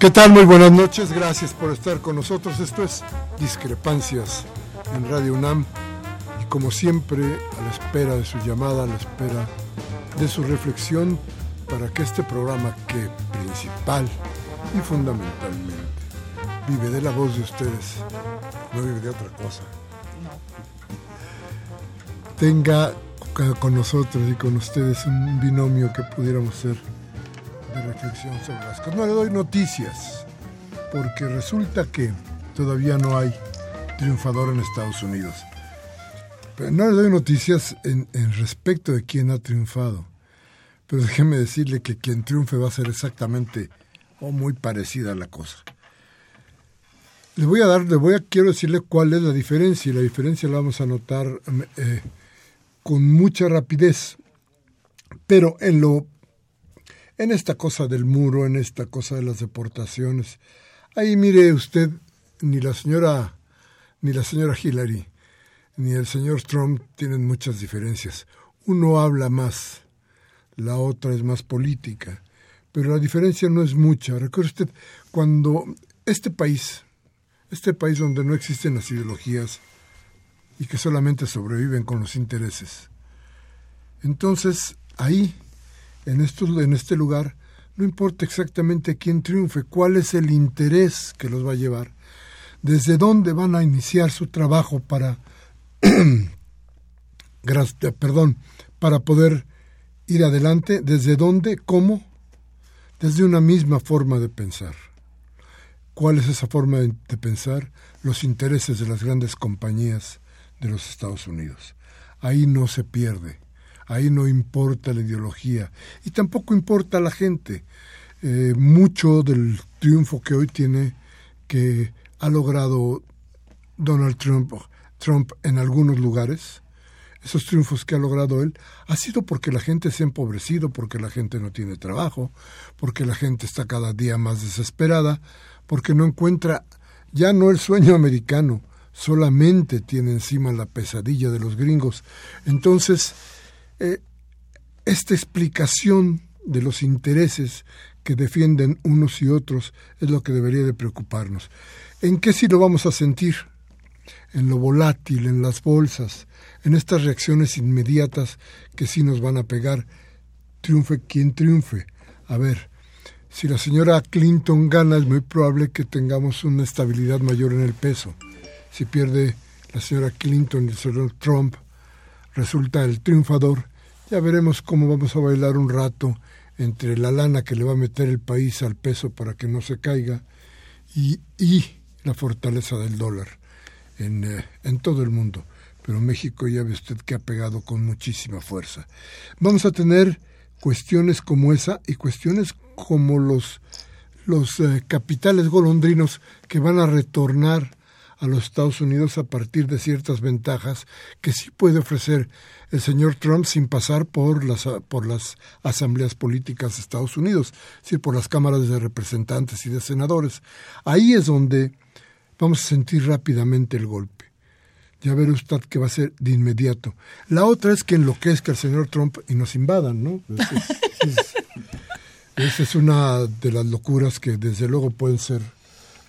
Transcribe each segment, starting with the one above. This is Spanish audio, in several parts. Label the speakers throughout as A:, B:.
A: ¿Qué tal? Muy buenas noches, gracias por estar con nosotros. Esto es Discrepancias en Radio UNAM y como siempre a la espera de su llamada, a la espera de su reflexión para que este programa que principal y fundamentalmente vive de la voz de ustedes, no vive de otra cosa, tenga con nosotros y con ustedes un binomio que pudiéramos ser de reflexión sobre las cosas. No le doy noticias, porque resulta que todavía no hay triunfador en Estados Unidos. Pero no le doy noticias en, respecto de quién ha triunfado. Pero déjeme decirle que quien triunfe va a ser exactamente o muy parecida a la cosa. Le voy a dar, le voy a, quiero decirle cuál es la diferencia, y la diferencia la vamos a notar eh, con mucha rapidez. Pero en lo en esta cosa del muro, en esta cosa de las deportaciones. Ahí mire usted, ni la señora, ni la señora Hillary, ni el señor Trump tienen muchas diferencias. Uno habla más, la otra es más política, pero la diferencia no es mucha. Recuerde usted, cuando este país, este país donde no existen las ideologías y que solamente sobreviven con los intereses, entonces ahí en, en este lugar, no importa exactamente quién triunfe, cuál es el interés que los va a llevar, desde dónde van a iniciar su trabajo para, perdón, para poder ir adelante, desde dónde, cómo, desde una misma forma de pensar. ¿Cuál es esa forma de pensar? Los intereses de las grandes compañías de los Estados Unidos. Ahí no se pierde ahí no importa la ideología y tampoco importa la gente. Eh, mucho del triunfo que hoy tiene, que ha logrado Donald Trump, Trump en algunos lugares, esos triunfos que ha logrado él, ha sido porque la gente se ha empobrecido, porque la gente no tiene trabajo, porque la gente está cada día más desesperada, porque no encuentra ya no el sueño americano, solamente tiene encima la pesadilla de los gringos. Entonces, eh, esta explicación de los intereses que defienden unos y otros es lo que debería de preocuparnos. ¿En qué sí lo vamos a sentir? En lo volátil, en las bolsas, en estas reacciones inmediatas que sí nos van a pegar. Triunfe quien triunfe. A ver, si la señora Clinton gana es muy probable que tengamos una estabilidad mayor en el peso. Si pierde la señora Clinton y el señor Trump, resulta el triunfador, ya veremos cómo vamos a bailar un rato entre la lana que le va a meter el país al peso para que no se caiga y, y la fortaleza del dólar en, eh, en todo el mundo. Pero México ya ve usted que ha pegado con muchísima fuerza. Vamos a tener cuestiones como esa y cuestiones como los, los eh, capitales golondrinos que van a retornar a los Estados Unidos a partir de ciertas ventajas que sí puede ofrecer el señor Trump sin pasar por las, por las asambleas políticas de Estados Unidos, es decir, por las cámaras de representantes y de senadores. Ahí es donde vamos a sentir rápidamente el golpe. Ya verá usted que va a ser de inmediato. La otra es que enloquezca el señor Trump y nos invadan, ¿no? esa es una de las locuras que desde luego pueden ser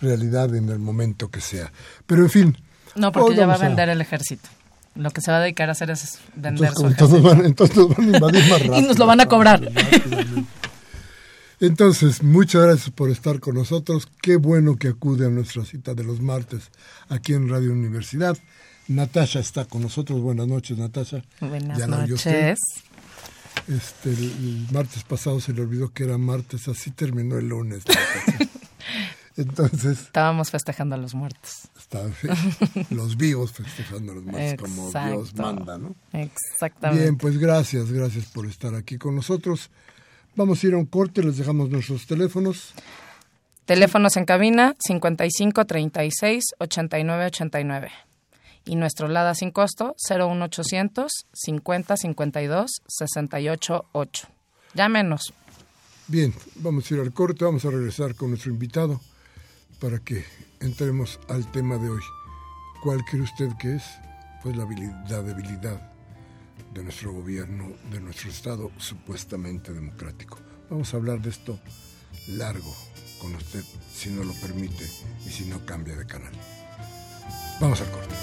A: realidad en el momento que sea. Pero en fin.
B: No, porque ya va a vender el ejército. Lo que se va a dedicar a hacer es vender
A: entonces, su. Van, entonces nos van a invadir más rápido.
B: y nos lo van a cobrar.
A: Entonces, muchas gracias por estar con nosotros. Qué bueno que acude a nuestra cita de los martes aquí en Radio Universidad. Natasha está con nosotros. Buenas noches, Natasha.
B: Buenas noches.
A: Este, el, martes pasado se le olvidó que era martes, así terminó el lunes. Entonces.
B: Estábamos festejando a los muertos.
A: los vivos festejando a los muertos, como Dios manda, ¿no?
B: Exactamente.
A: Bien, pues gracias, gracias por estar aquí con nosotros. Vamos a ir a un corte, les dejamos nuestros teléfonos.
B: Teléfonos en cabina 55 36 89 89 y nuestro LADA sin costo 01800 50 52 68 8. Llámenos.
A: Bien, vamos a ir al corte, vamos a regresar con nuestro invitado para que entremos al tema de hoy. ¿Cuál cree usted que es? Pues la, la debilidad de nuestro gobierno, de nuestro Estado supuestamente democrático. Vamos a hablar de esto largo con usted, si no lo permite y si no cambia de canal. Vamos al corte.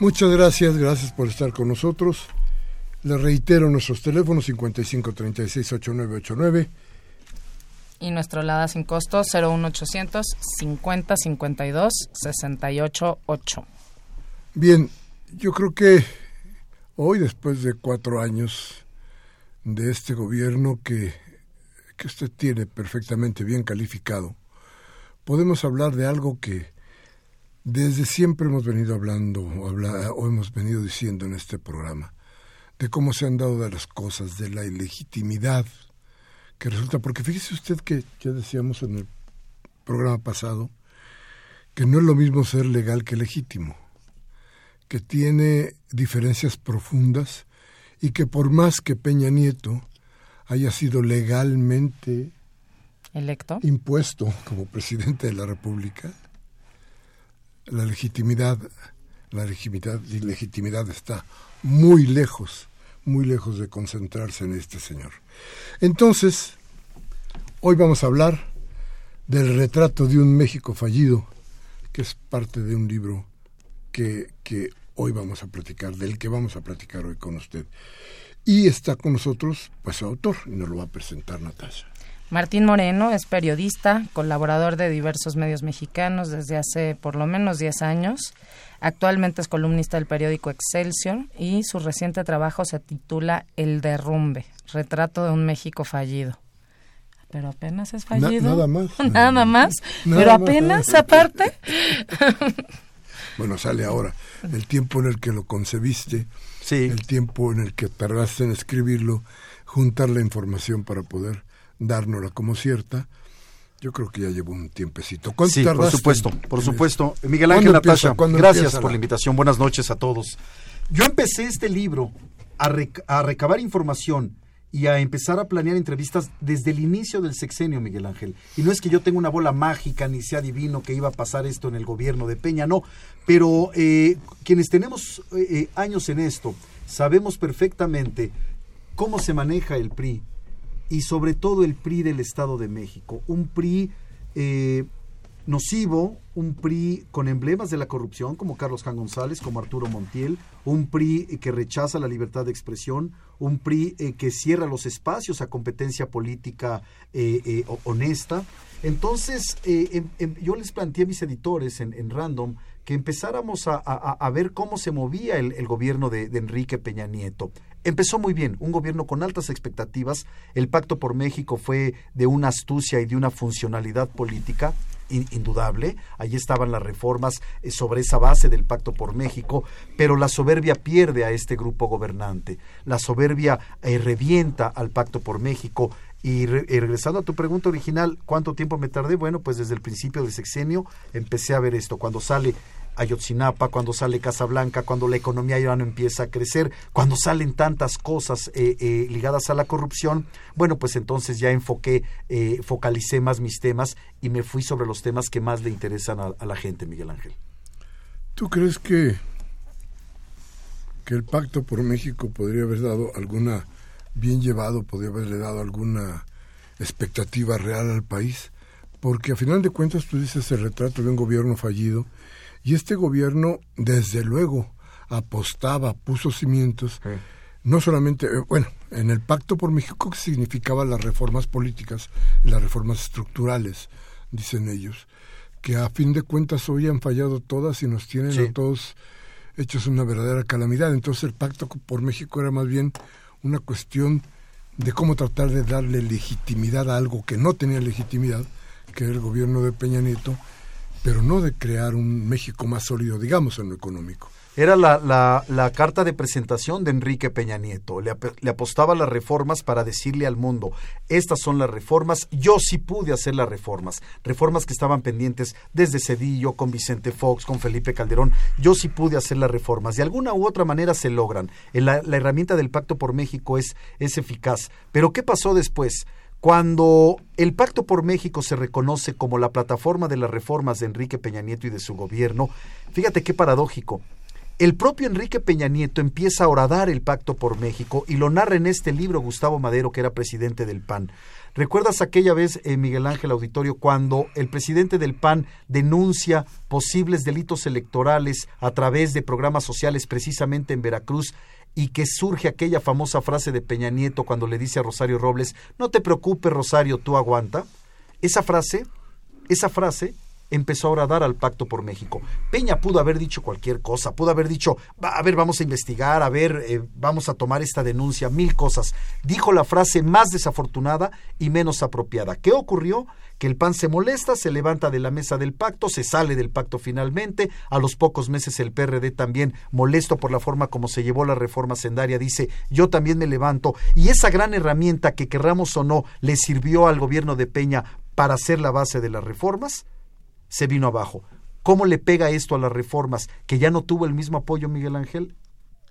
A: Muchas gracias, gracias por estar con nosotros. Les reitero nuestros teléfonos 55368989
B: y nuestro LADA sin costo 01800 50 52 68 8.
A: Bien, yo creo que hoy, después de cuatro años de este gobierno que, que usted tiene perfectamente bien calificado, podemos hablar de algo que desde siempre hemos venido hablando o, hemos venido diciendo en este programa de cómo se han dado de las cosas, de la ilegitimidad que resulta, porque fíjese usted que ya decíamos en el programa pasado que no es lo mismo ser legal que legítimo, que tiene diferencias profundas y que por más que Peña Nieto haya sido legalmente
B: electo.
A: impuesto como presidente de la República, la legitimidad, la legitimidad, legitimidad está muy lejos, muy lejos de concentrarse en este señor. Entonces, hoy vamos a hablar del retrato de un México fallido, que es parte de un libro que, que hoy vamos a platicar, del que vamos a platicar hoy con usted. Y está con nosotros, pues, su autor, y nos lo va a presentar Natasha.
B: Martín Moreno es periodista, colaborador de diversos medios mexicanos desde hace por lo menos 10 años. Actualmente es columnista del periódico Excelsior y su reciente trabajo se titula El derrumbe, retrato de un México fallido. Pero apenas es fallido.
A: nada más.
B: nada más. Pero apenas aparte.
A: bueno, sale ahora. El tiempo en el que lo concebiste,
C: sí.
A: el tiempo en el que tardaste en escribirlo, juntar la información para poder dárnosla como cierta. Yo creo que ya llevo un tiempecito.
C: sí, por supuesto, por supuesto. Miguel Ángel Natasha, gracias por la invitación. Buenas noches a todos. Yo empecé este libro a, recabar información y a empezar a planear entrevistas desde el inicio del sexenio, Miguel Ángel. Y no es que yo tenga una bola mágica ni sea divino que iba a pasar esto en el gobierno de Peña, no, pero eh, quienes tenemos eh, eh, años en esto, sabemos perfectamente cómo se maneja el PRI y sobre todo el PRI del Estado de México, un PRI nocivo, un PRI con emblemas de la corrupción como Carlos Jan González, como Arturo Montiel, un PRI que rechaza la libertad de expresión, un PRI eh, que cierra los espacios a competencia política eh, eh, honesta. Entonces, em, em, yo les planteé a mis editores en, Random que empezáramos a, ver cómo se movía el, gobierno de, de, Enrique Peña Nieto. Empezó muy bien, un gobierno con altas expectativas. El Pacto por México fue de una astucia y de una funcionalidad política indudable, allí estaban las reformas eh, sobre esa base del Pacto por México, pero la soberbia pierde a este grupo gobernante, la soberbia eh, revienta al Pacto por México. Y, regresando a tu pregunta original, ¿cuánto tiempo me tardé? Bueno, pues desde el principio del sexenio empecé a ver esto. Cuando sale Ayotzinapa, cuando sale Casablanca, cuando la economía ya no empieza a crecer, cuando salen tantas cosas eh, eh, ligadas a la corrupción, bueno, pues entonces ya enfoqué, eh, focalicé más mis temas y me fui sobre los temas que más le interesan a, la gente, Miguel Ángel.
A: ¿Tú crees que, que el pacto por México podría haber dado alguna, bien llevado, podría haberle dado alguna expectativa real al país? Porque a final de cuentas tú dices el retrato de un gobierno fallido, y este gobierno, desde luego, apostaba, puso cimientos, no solamente, eh, bueno, en el Pacto por México que significaba las reformas políticas y las reformas estructurales, dicen ellos, que a fin de cuentas hoy han fallado todas y nos tienen a todos hechos una verdadera calamidad. Entonces el Pacto por México era más bien una cuestión de cómo tratar de darle legitimidad a algo que no tenía legitimidad, que era el gobierno de Peña Nieto, pero no de crear un México más sólido, digamos, en lo económico.
C: Era la, la, carta de presentación de Enrique Peña Nieto. Le, le, apostaba las reformas para decirle al mundo, estas son las reformas, yo sí pude hacer las reformas. Reformas que estaban pendientes desde Cedillo, con Vicente Fox, con Felipe Calderón. Yo sí pude hacer las reformas. De alguna u otra manera se logran. La, la herramienta del Pacto por México es, es eficaz. Pero ¿qué pasó después? Cuando el Pacto por México se reconoce como la plataforma de las reformas de Enrique Peña Nieto y de su gobierno, fíjate qué paradójico. El propio Enrique Peña Nieto empieza a horadar el Pacto por México y lo narra en este libro Gustavo Madero, que era presidente del PAN. ¿Recuerdas aquella vez, eh, Miguel Ángel Auditorio, cuando el presidente del PAN denuncia posibles delitos electorales a través de programas sociales precisamente en Veracruz y que surge aquella famosa frase de Peña Nieto cuando le dice a Rosario Robles, no te preocupes Rosario, tú aguanta. Esa frase, esa frase empezó a dar al Pacto por México. Peña pudo haber dicho cualquier cosa, pudo haber dicho, a ver, vamos a investigar, a ver, eh, vamos a tomar esta denuncia, mil cosas. Dijo la frase más desafortunada y menos apropiada. ¿Qué ocurrió? Que el PAN se molesta, se levanta de la mesa del pacto, se sale del pacto finalmente. A los pocos meses el PRD también, molesto por la forma como se llevó la reforma sendaria, dice, yo también me levanto. Y esa gran herramienta que querramos o no le sirvió al gobierno de Peña para ser la base de las reformas, se vino abajo. ¿Cómo le pega esto a las reformas que ya no tuvo el mismo apoyo Miguel Ángel?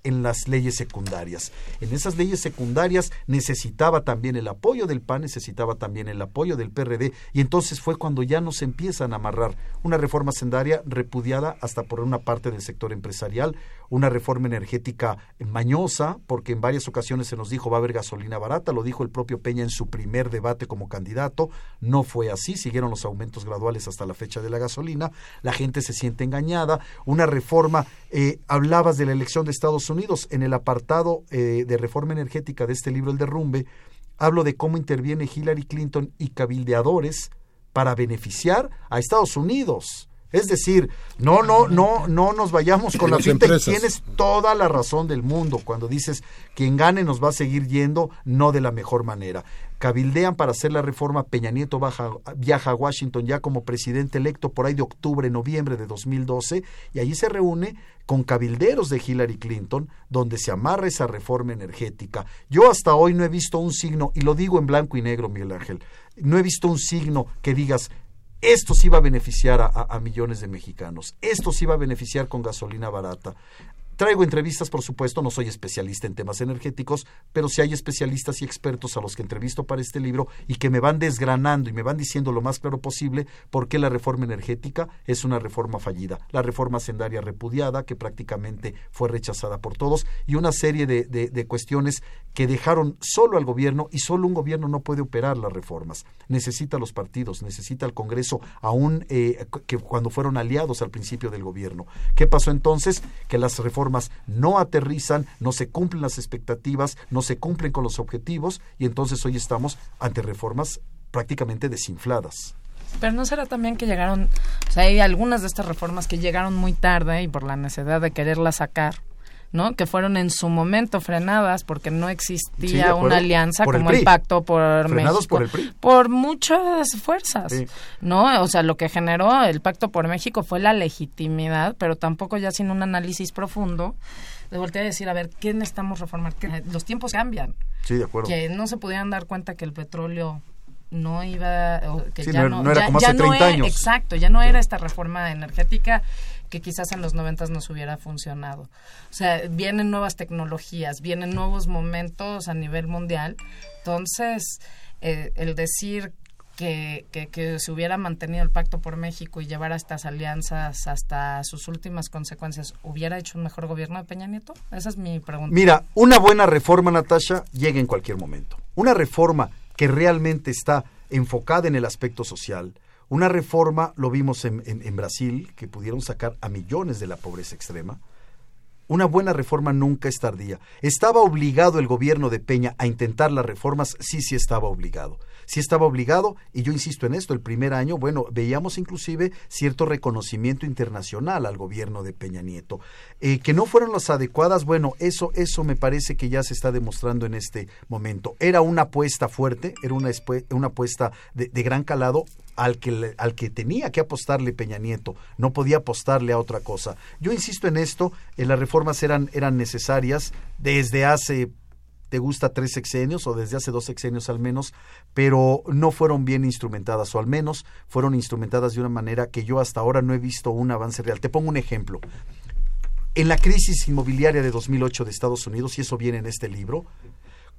C: En las leyes secundarias. En esas leyes secundarias necesitaba también el apoyo del PAN, necesitaba también el apoyo del PRD, y entonces fue cuando ya nos empiezan a amarrar. Una reforma sendaria repudiada hasta por una parte del sector empresarial, una reforma energética mañosa, porque en varias ocasiones se nos dijo va a haber gasolina barata, lo dijo el propio Peña en su primer debate como candidato, no fue así, siguieron los aumentos graduales hasta la fecha de la gasolina, la gente se siente engañada, una reforma, eh, hablabas de la elección de Estados Unidos, Unidos. En el apartado eh, de reforma energética de este libro, El Derrumbe, hablo de cómo interviene Hillary Clinton y cabildeadores para beneficiar a Estados Unidos. Es decir, no, no, no, no nos vayamos con la y tienes toda la razón del mundo cuando dices quien gane nos va a seguir yendo, no de la mejor manera. Cabildean para hacer la reforma, Peña Nieto viaja a Washington ya como presidente electo por ahí de octubre, noviembre de 2012, y allí se reúne con cabilderos de Hillary Clinton, donde se amarra esa reforma energética. Yo hasta hoy no he visto un signo, y lo digo en blanco y negro, Miguel Ángel, no he visto un signo que digas, esto sí va a beneficiar a, millones de mexicanos. Esto sí va a beneficiar con gasolina barata. Traigo entrevistas, por supuesto, no soy especialista en temas energéticos, pero sí hay especialistas y expertos a los que entrevisto para este libro y que me van desgranando y me van diciendo lo más claro posible por qué la reforma energética es una reforma fallida. La reforma sendaria repudiada, que prácticamente fue rechazada por todos, y una serie de, cuestiones que dejaron solo al gobierno y solo un gobierno no puede operar las reformas. Necesita los partidos, necesita el Congreso, aún eh, que cuando fueron aliados al principio del gobierno. ¿Qué pasó entonces? Que las reformas no aterrizan, no se cumplen las expectativas, no se cumplen con los objetivos y entonces hoy estamos ante reformas prácticamente desinfladas.
B: Pero no será también que llegaron, o sea, hay algunas de estas reformas que llegaron muy tarde y por la necesidad de quererlas sacar ¿no? Que fueron en su momento frenadas porque no existía una alianza como el, pacto por
C: frenados
B: México.
C: por el PRI.
B: Por muchas fuerzas, ¿no? O sea, lo que generó el pacto por México fue la legitimidad, pero tampoco ya sin un análisis profundo de voltear a decir, a ver, ¿qué necesitamos reformar? Los tiempos cambian.
C: Sí, de acuerdo.
B: Que no se pudieran dar cuenta que el petróleo no iba que
C: ya no, era como hace 30 años.
B: exacto ya no era esta reforma energética que quizás en los noventas nos hubiera funcionado. O sea, vienen nuevas tecnologías, vienen nuevos momentos a nivel mundial. Entonces, eh, el decir que, que, se hubiera mantenido el pacto por México y llevar a estas alianzas hasta sus últimas consecuencias, ¿hubiera hecho un mejor gobierno de Peña Nieto? Esa es mi pregunta.
C: Mira, una buena reforma, Natasha, llega en cualquier momento. Una reforma que realmente está enfocada en el aspecto social, una reforma, lo vimos en, Brasil, que pudieron sacar a millones de la pobreza extrema. Una buena reforma nunca es tardía. ¿Estaba obligado el gobierno de Peña a intentar las reformas? Sí, sí estaba obligado sí estaba obligado, y yo insisto en esto, el primer año, bueno, veíamos inclusive cierto reconocimiento internacional al gobierno de Peña Nieto. Eh, que no fueron las adecuadas, bueno, eso, eso me parece que ya se está demostrando en este momento. Era una apuesta fuerte, era una, una apuesta de, gran calado, al que, al que tenía que apostarle Peña Nieto, no podía apostarle a otra cosa. Yo insisto en esto, eh, las reformas eran, eran necesarias desde hace te gusta tres sexenios o desde hace dos sexenios al menos, pero no fueron bien instrumentadas o al menos fueron instrumentadas de una manera que yo hasta ahora no he visto un avance real. Te pongo un ejemplo. En la crisis inmobiliaria de 2008 de Estados Unidos, y eso viene en este libro,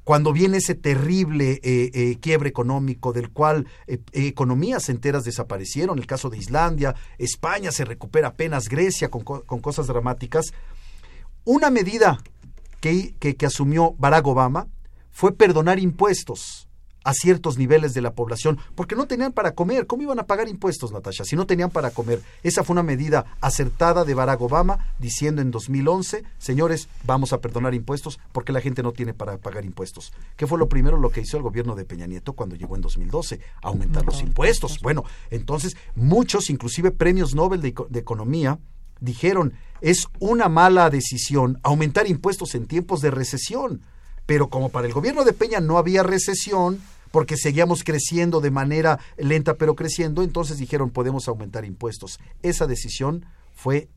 C: cuando viene ese terrible eh, eh, quiebre económico del cual eh, economías enteras desaparecieron, el caso de Islandia, España se recupera apenas, Grecia con, con cosas dramáticas, una medida que, asumió Barack Obama fue perdonar impuestos a ciertos niveles de la población, porque no tenían para comer. ¿Cómo iban a pagar impuestos, Natasha, si no tenían para comer? Esa fue una medida acertada de Barack Obama, diciendo en 2011, señores, vamos a perdonar impuestos porque la gente no tiene para pagar impuestos. ¿Qué fue lo primero lo que hizo el gobierno de Peña Nieto cuando llegó en 2012? Aumentar los impuestos. Bueno, entonces muchos, inclusive premios Nobel de Economía, dijeron, es una mala decisión aumentar impuestos en tiempos de recesión. Pero como para el gobierno de Peña no había recesión, porque seguíamos creciendo de manera lenta pero creciendo, entonces dijeron podemos aumentar impuestos. Esa decisión fue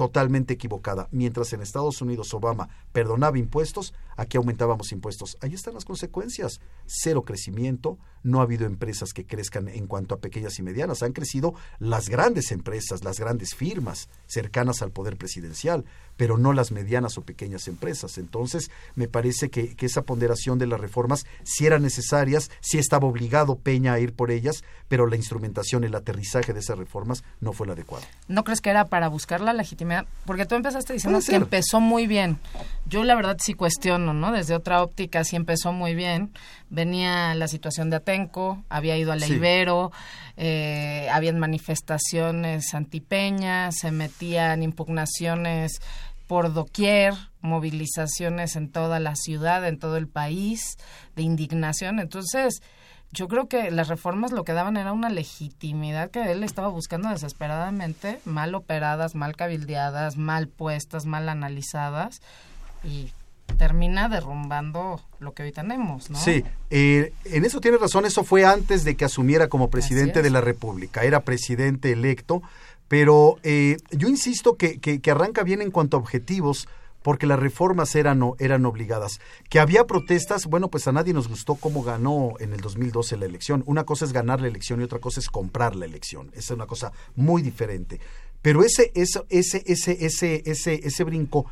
C: totalmente equivocada. Mientras en Estados Unidos Obama perdonaba impuestos, aquí aumentábamos impuestos. Ahí están las consecuencias. Cero crecimiento, no ha habido empresas que crezcan en cuanto a pequeñas y medianas. Han crecido las grandes empresas, las grandes firmas cercanas al poder presidencial, pero no las medianas o pequeñas empresas. Entonces, me parece que, esa ponderación de las reformas sí eran necesarias, sí estaba obligado Peña a ir por ellas, pero la instrumentación, el aterrizaje de esas reformas no fue el adecuado.
B: ¿No crees que era para buscar la legitimidad? Porque tú empezaste diciendo que empezó muy bien. Yo la verdad sí cuestiono, ¿no? Desde otra óptica sí empezó muy bien. Venía la situación de Atenco, había ido a la Ibero, eh, habían manifestaciones antipeñas, se metían impugnaciones por doquier, movilizaciones en toda la ciudad, en todo el país, de indignación. Entonces, yo creo que las reformas lo que daban era una legitimidad que él estaba buscando desesperadamente, mal operadas, mal cabildeadas, mal puestas, mal analizadas y termina derrumbando lo que hoy tenemos, ¿no?
C: Sí, eh, en eso tiene razón, eso fue antes de que asumiera como presidente de la República, era presidente electo, pero eh, yo insisto que, que, arranca bien en cuanto a objetivos, porque las reformas eran, eran obligadas. Que había protestas, bueno, pues a nadie nos gustó cómo ganó en el 2012 la elección. Una cosa es ganar la elección y otra cosa es comprar la elección. Esa es una cosa muy diferente. Pero ese, ese, ese, ese, ese, ese brinco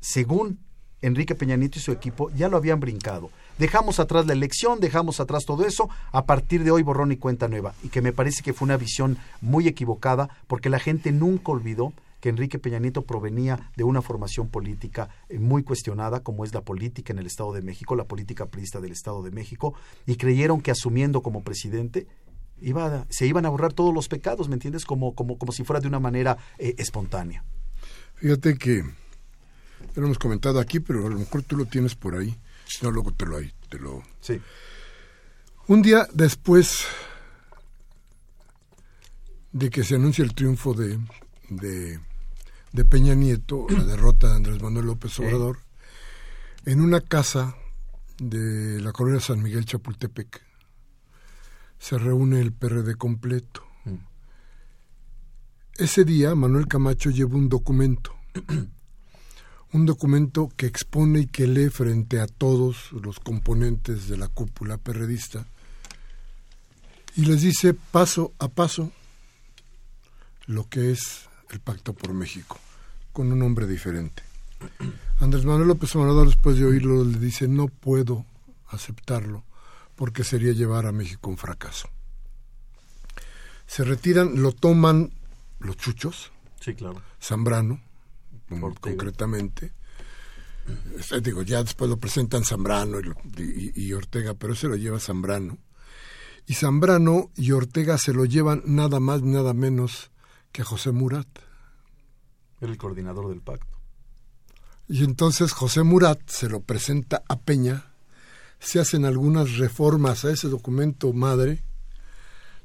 C: según Enrique Peña Nieto y su equipo, ya lo habían brincado. Dejamos atrás la elección, dejamos atrás todo eso, a partir de hoy borrón y cuenta nueva. Y que me parece que fue una visión muy equivocada, porque la gente nunca olvidó que Enrique Peña Nieto provenía de una formación política eh, muy cuestionada, como es la política en el Estado de México, la política priista del Estado de México, y creyeron que asumiendo como presidente iba se iban a borrar todos los pecados, ¿me entiendes? Como, como, como si fuera de una manera eh, espontánea.
A: Fíjate que lo hemos comentado aquí, pero a lo mejor tú lo tienes por ahí. Si no, luego te lo, te lo...
C: Sí.
A: Un día después de que se anuncia el triunfo de, de de Peña Nieto, la derrota de Andrés Manuel López Obrador, en una casa de la colonia San Miguel Chapultepec. Se reúne el PRD completo. Mm. Ese día Manuel Camacho lleva un documento, un documento que expone y que lee frente a todos los componentes de la cúpula perredista y les dice paso a paso lo que es el Pacto por México, con un nombre diferente. Andrés Manuel López Obrador, después de oírlo, le dice, no puedo aceptarlo, porque sería llevar a México un fracaso. Se retiran, lo toman los chuchos,
C: sí, claro.
A: Zambrano, concretamente. Este, digo, ya después lo presentan Zambrano y, y, Ortega, pero se lo lleva Zambrano. Y Zambrano y Ortega se lo llevan nada más, nada menos que José Murat.
C: Era el coordinador del pacto.
A: Y entonces José Murat se lo presenta a Peña, se hacen algunas reformas a ese documento madre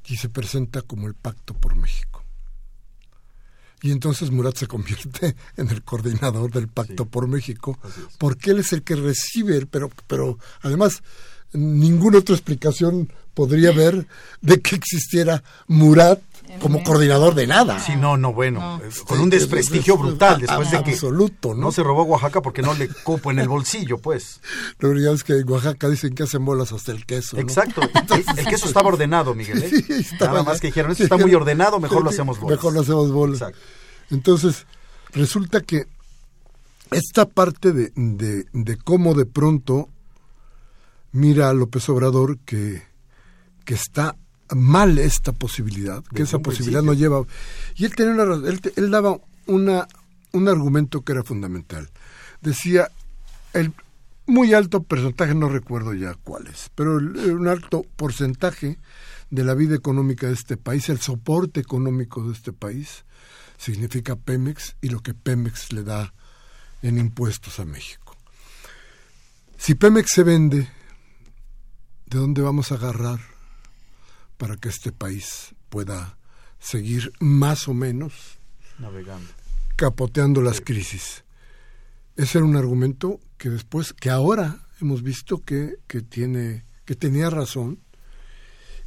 A: y se presenta como el Pacto por México. Y entonces Murat se convierte en el coordinador del Pacto por México, porque él es el que recibe, pero, pero además ninguna otra explicación podría haber de que existiera Murat como coordinador de nada.
C: Sí, no, no, bueno, con un desprestigio brutal después de que
A: absoluto,
C: ¿no? se robó Oaxaca porque no le cupo en el bolsillo, pues.
A: La verdad es que en Oaxaca dicen que hacen bolas hasta el queso.
C: Exacto, el, queso estaba ordenado, Miguel. ¿eh? Nada más que dijeron, esto está muy ordenado, mejor lo hacemos bolas.
A: Mejor lo hacemos bolas. Exacto. Entonces, resulta que esta parte de, de, de cómo de pronto mira a López Obrador que, que está mal esta posibilidad, que esa posibilidad no lleva... Y él, tenía él, daba una, un argumento que era fundamental. Decía, el muy alto porcentaje, no recuerdo ya cuál es, pero un alto porcentaje de la vida económica de este país, el soporte económico de este país, significa Pemex y lo que Pemex le da en impuestos a México. Si Pemex se vende, ¿de dónde vamos a agarrar para que este país pueda seguir más o menos
C: navegando,
A: capoteando las crisis. Ese era un argumento que después, que ahora hemos visto que, que tiene, que tenía razón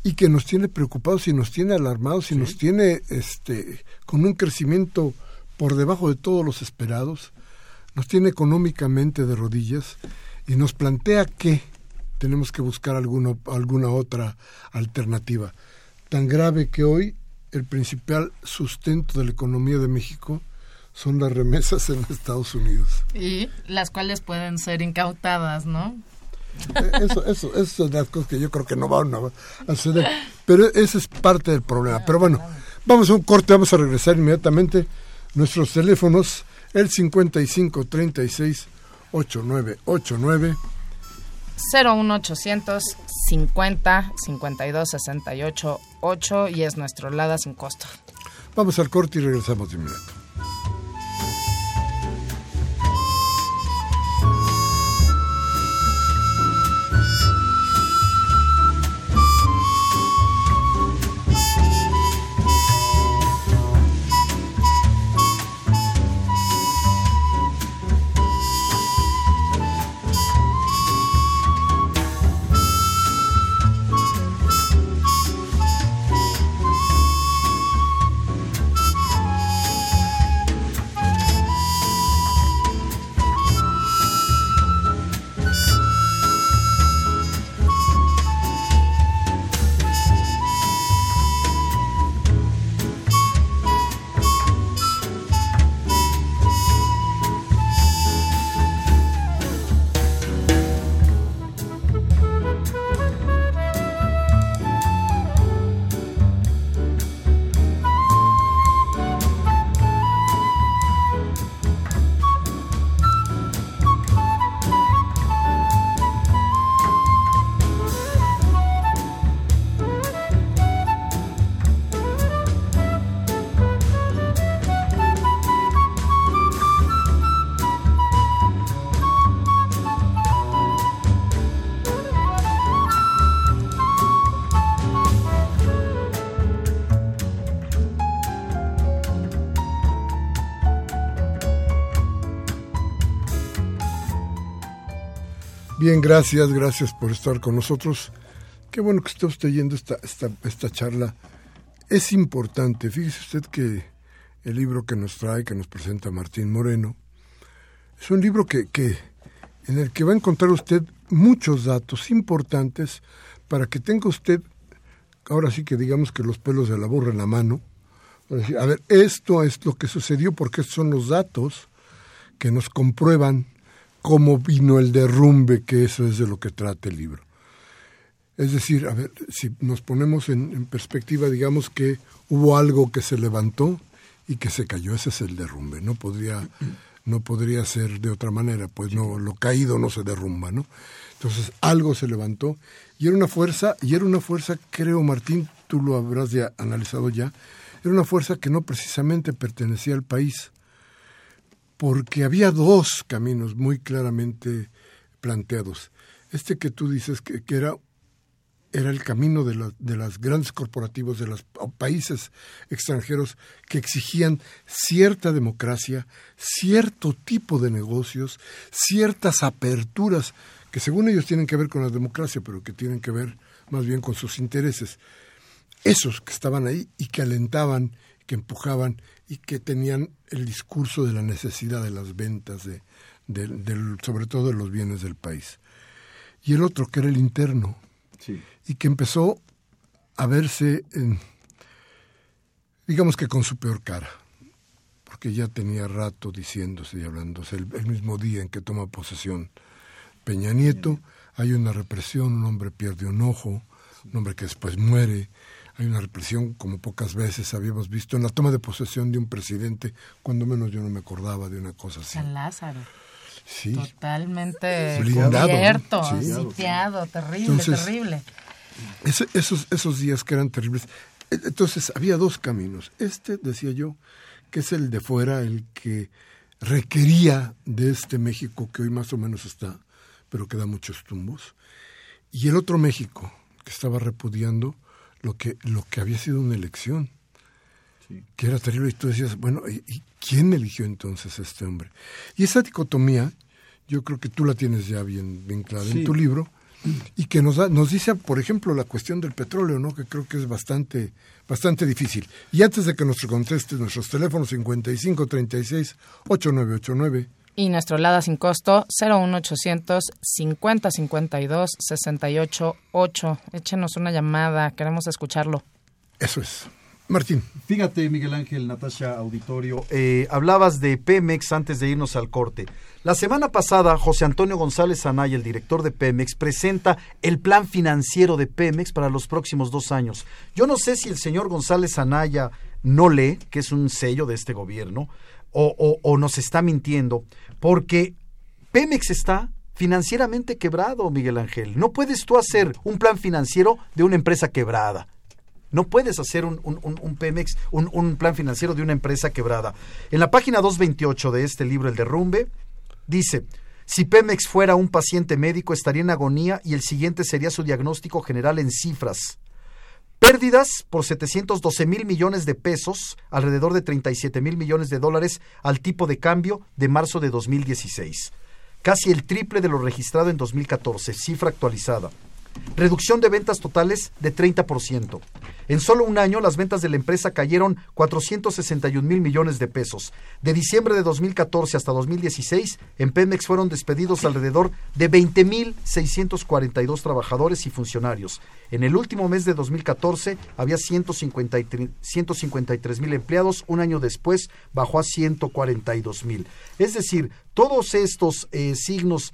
A: y que nos tiene preocupados y nos tiene alarmados y nos tiene este con un crecimiento por debajo de todos los esperados, nos tiene económicamente de rodillas y nos plantea que tenemos que buscar alguna, alguna otra alternativa. Tan grave que hoy el principal sustento de la economía de México son las remesas en Estados Unidos.
B: Y las cuales pueden ser incautadas, ¿no?
A: Eh, eso, eso, eso son las cosas que yo creo que no van a suceder. Pero ese es parte del problema. Pero bueno, vamos a un corte, vamos a regresar inmediatamente. Nuestros teléfonos, el 55 36 8989
B: 01800 50 52 68 8 y es nuestro LADA sin costo.
A: Vamos al corte y regresamos de inmediato. Bien, gracias, gracias por estar con nosotros. Qué bueno que esté usted yendo esta, esta, esta charla. Es importante, fíjese usted que el libro que nos trae, que nos presenta Martín Moreno, es un libro que, que en el que va a encontrar usted muchos datos importantes para que tenga usted, ahora sí que digamos que los pelos de la burra en la mano, a ver, esto es lo que sucedió porque son los datos que nos comprueban cómo vino el derrumbe, que eso es de lo que trata el libro. Es decir, a ver, si nos ponemos en, perspectiva, digamos que hubo algo que se levantó y que se cayó, ese es el derrumbe, no podría, no podría ser de otra manera, pues no, lo caído no se derrumba, ¿no? Entonces algo se levantó y era una fuerza, y era una fuerza, creo Martín, tú lo habrás ya analizado ya, era una fuerza que no precisamente pertenecía al país, porque había dos caminos muy claramente planteados. Este que tú dices que, era, era el camino de, los de las grandes corporativos, de los países extranjeros que exigían cierta democracia, cierto tipo de negocios, ciertas aperturas que según ellos tienen que ver con la democracia, pero que tienen que ver más bien con sus intereses. Esos que estaban ahí y que alentaban, que empujaban y que tenían el discurso de la necesidad de las ventas, de, sobre todo de los bienes del país. Y el otro, que era el interno, y que empezó a verse, en, digamos que con su peor cara, porque ya tenía rato diciéndose y hablándose, el, el mismo día en que toma posesión Peña Nieto, hay una represión, un hombre pierde un ojo, un hombre que después muere, hay una represión como pocas veces habíamos visto en la toma de posesión de un presidente, cuando menos yo no me acordaba de una cosa así.
B: San Lázaro. Sí. Totalmente cubierto, sitiado, terrible, terrible.
A: esos, esos días que eran terribles. E, entonces había dos caminos. Este, decía yo, que es el de fuera, el que requería de este México que hoy más o menos está, pero que da muchos tumbos. Y el otro México, que estaba repudiando lo que, lo que había sido una elección, que era terrible. Y tú decías, bueno, ¿y, quién eligió entonces a este hombre? Y esa dicotomía, yo creo que tú la tienes ya bien, bien clara en tu libro, y que nos, da, nos dice, por ejemplo, la cuestión del petróleo, ¿no? que creo que es bastante, bastante difícil. Y antes de que nos contestes, nuestros teléfonos 5536 8989
B: y nuestro LADA sin costo 01800 50 52 68 8. Échenos una llamada, queremos escucharlo.
A: Eso es. Martín.
C: Fíjate, Miguel Ángel, Natasha Auditorio, eh, hablabas de Pemex antes de irnos al corte. La semana pasada, José Antonio González Anaya, el director de Pemex, presenta el plan financiero de Pemex para los próximos dos años. Yo no sé si el señor González Anaya no lee, que es un sello de este gobierno, o, o, nos está mintiendo, porque Pemex está financieramente quebrado, Miguel Ángel. No puedes tú hacer un plan financiero de una empresa quebrada. No puedes hacer un, un, Pemex, un, un, plan financiero de una empresa quebrada. En la página 228 de este libro, El Derrumbe, dice, si Pemex fuera un paciente médico estaría en agonía y el siguiente sería su diagnóstico general en cifras. Pérdidas por 712 mil millones de pesos, alrededor de 37 mil millones de dólares al tipo de cambio de marzo de 2016. Casi el triple de lo registrado en 2014, cifra actualizada. Reducción de ventas totales de 30%. En solo un año, las ventas de la empresa cayeron 461 mil millones de pesos. De diciembre de 2014 hasta 2016, en Pemex fueron despedidos alrededor de 20 mil 642 trabajadores y funcionarios. En el último mes de 2014 había 153 mil empleados. Un año después bajó a 142 mil. Es decir, todos estos eh, signos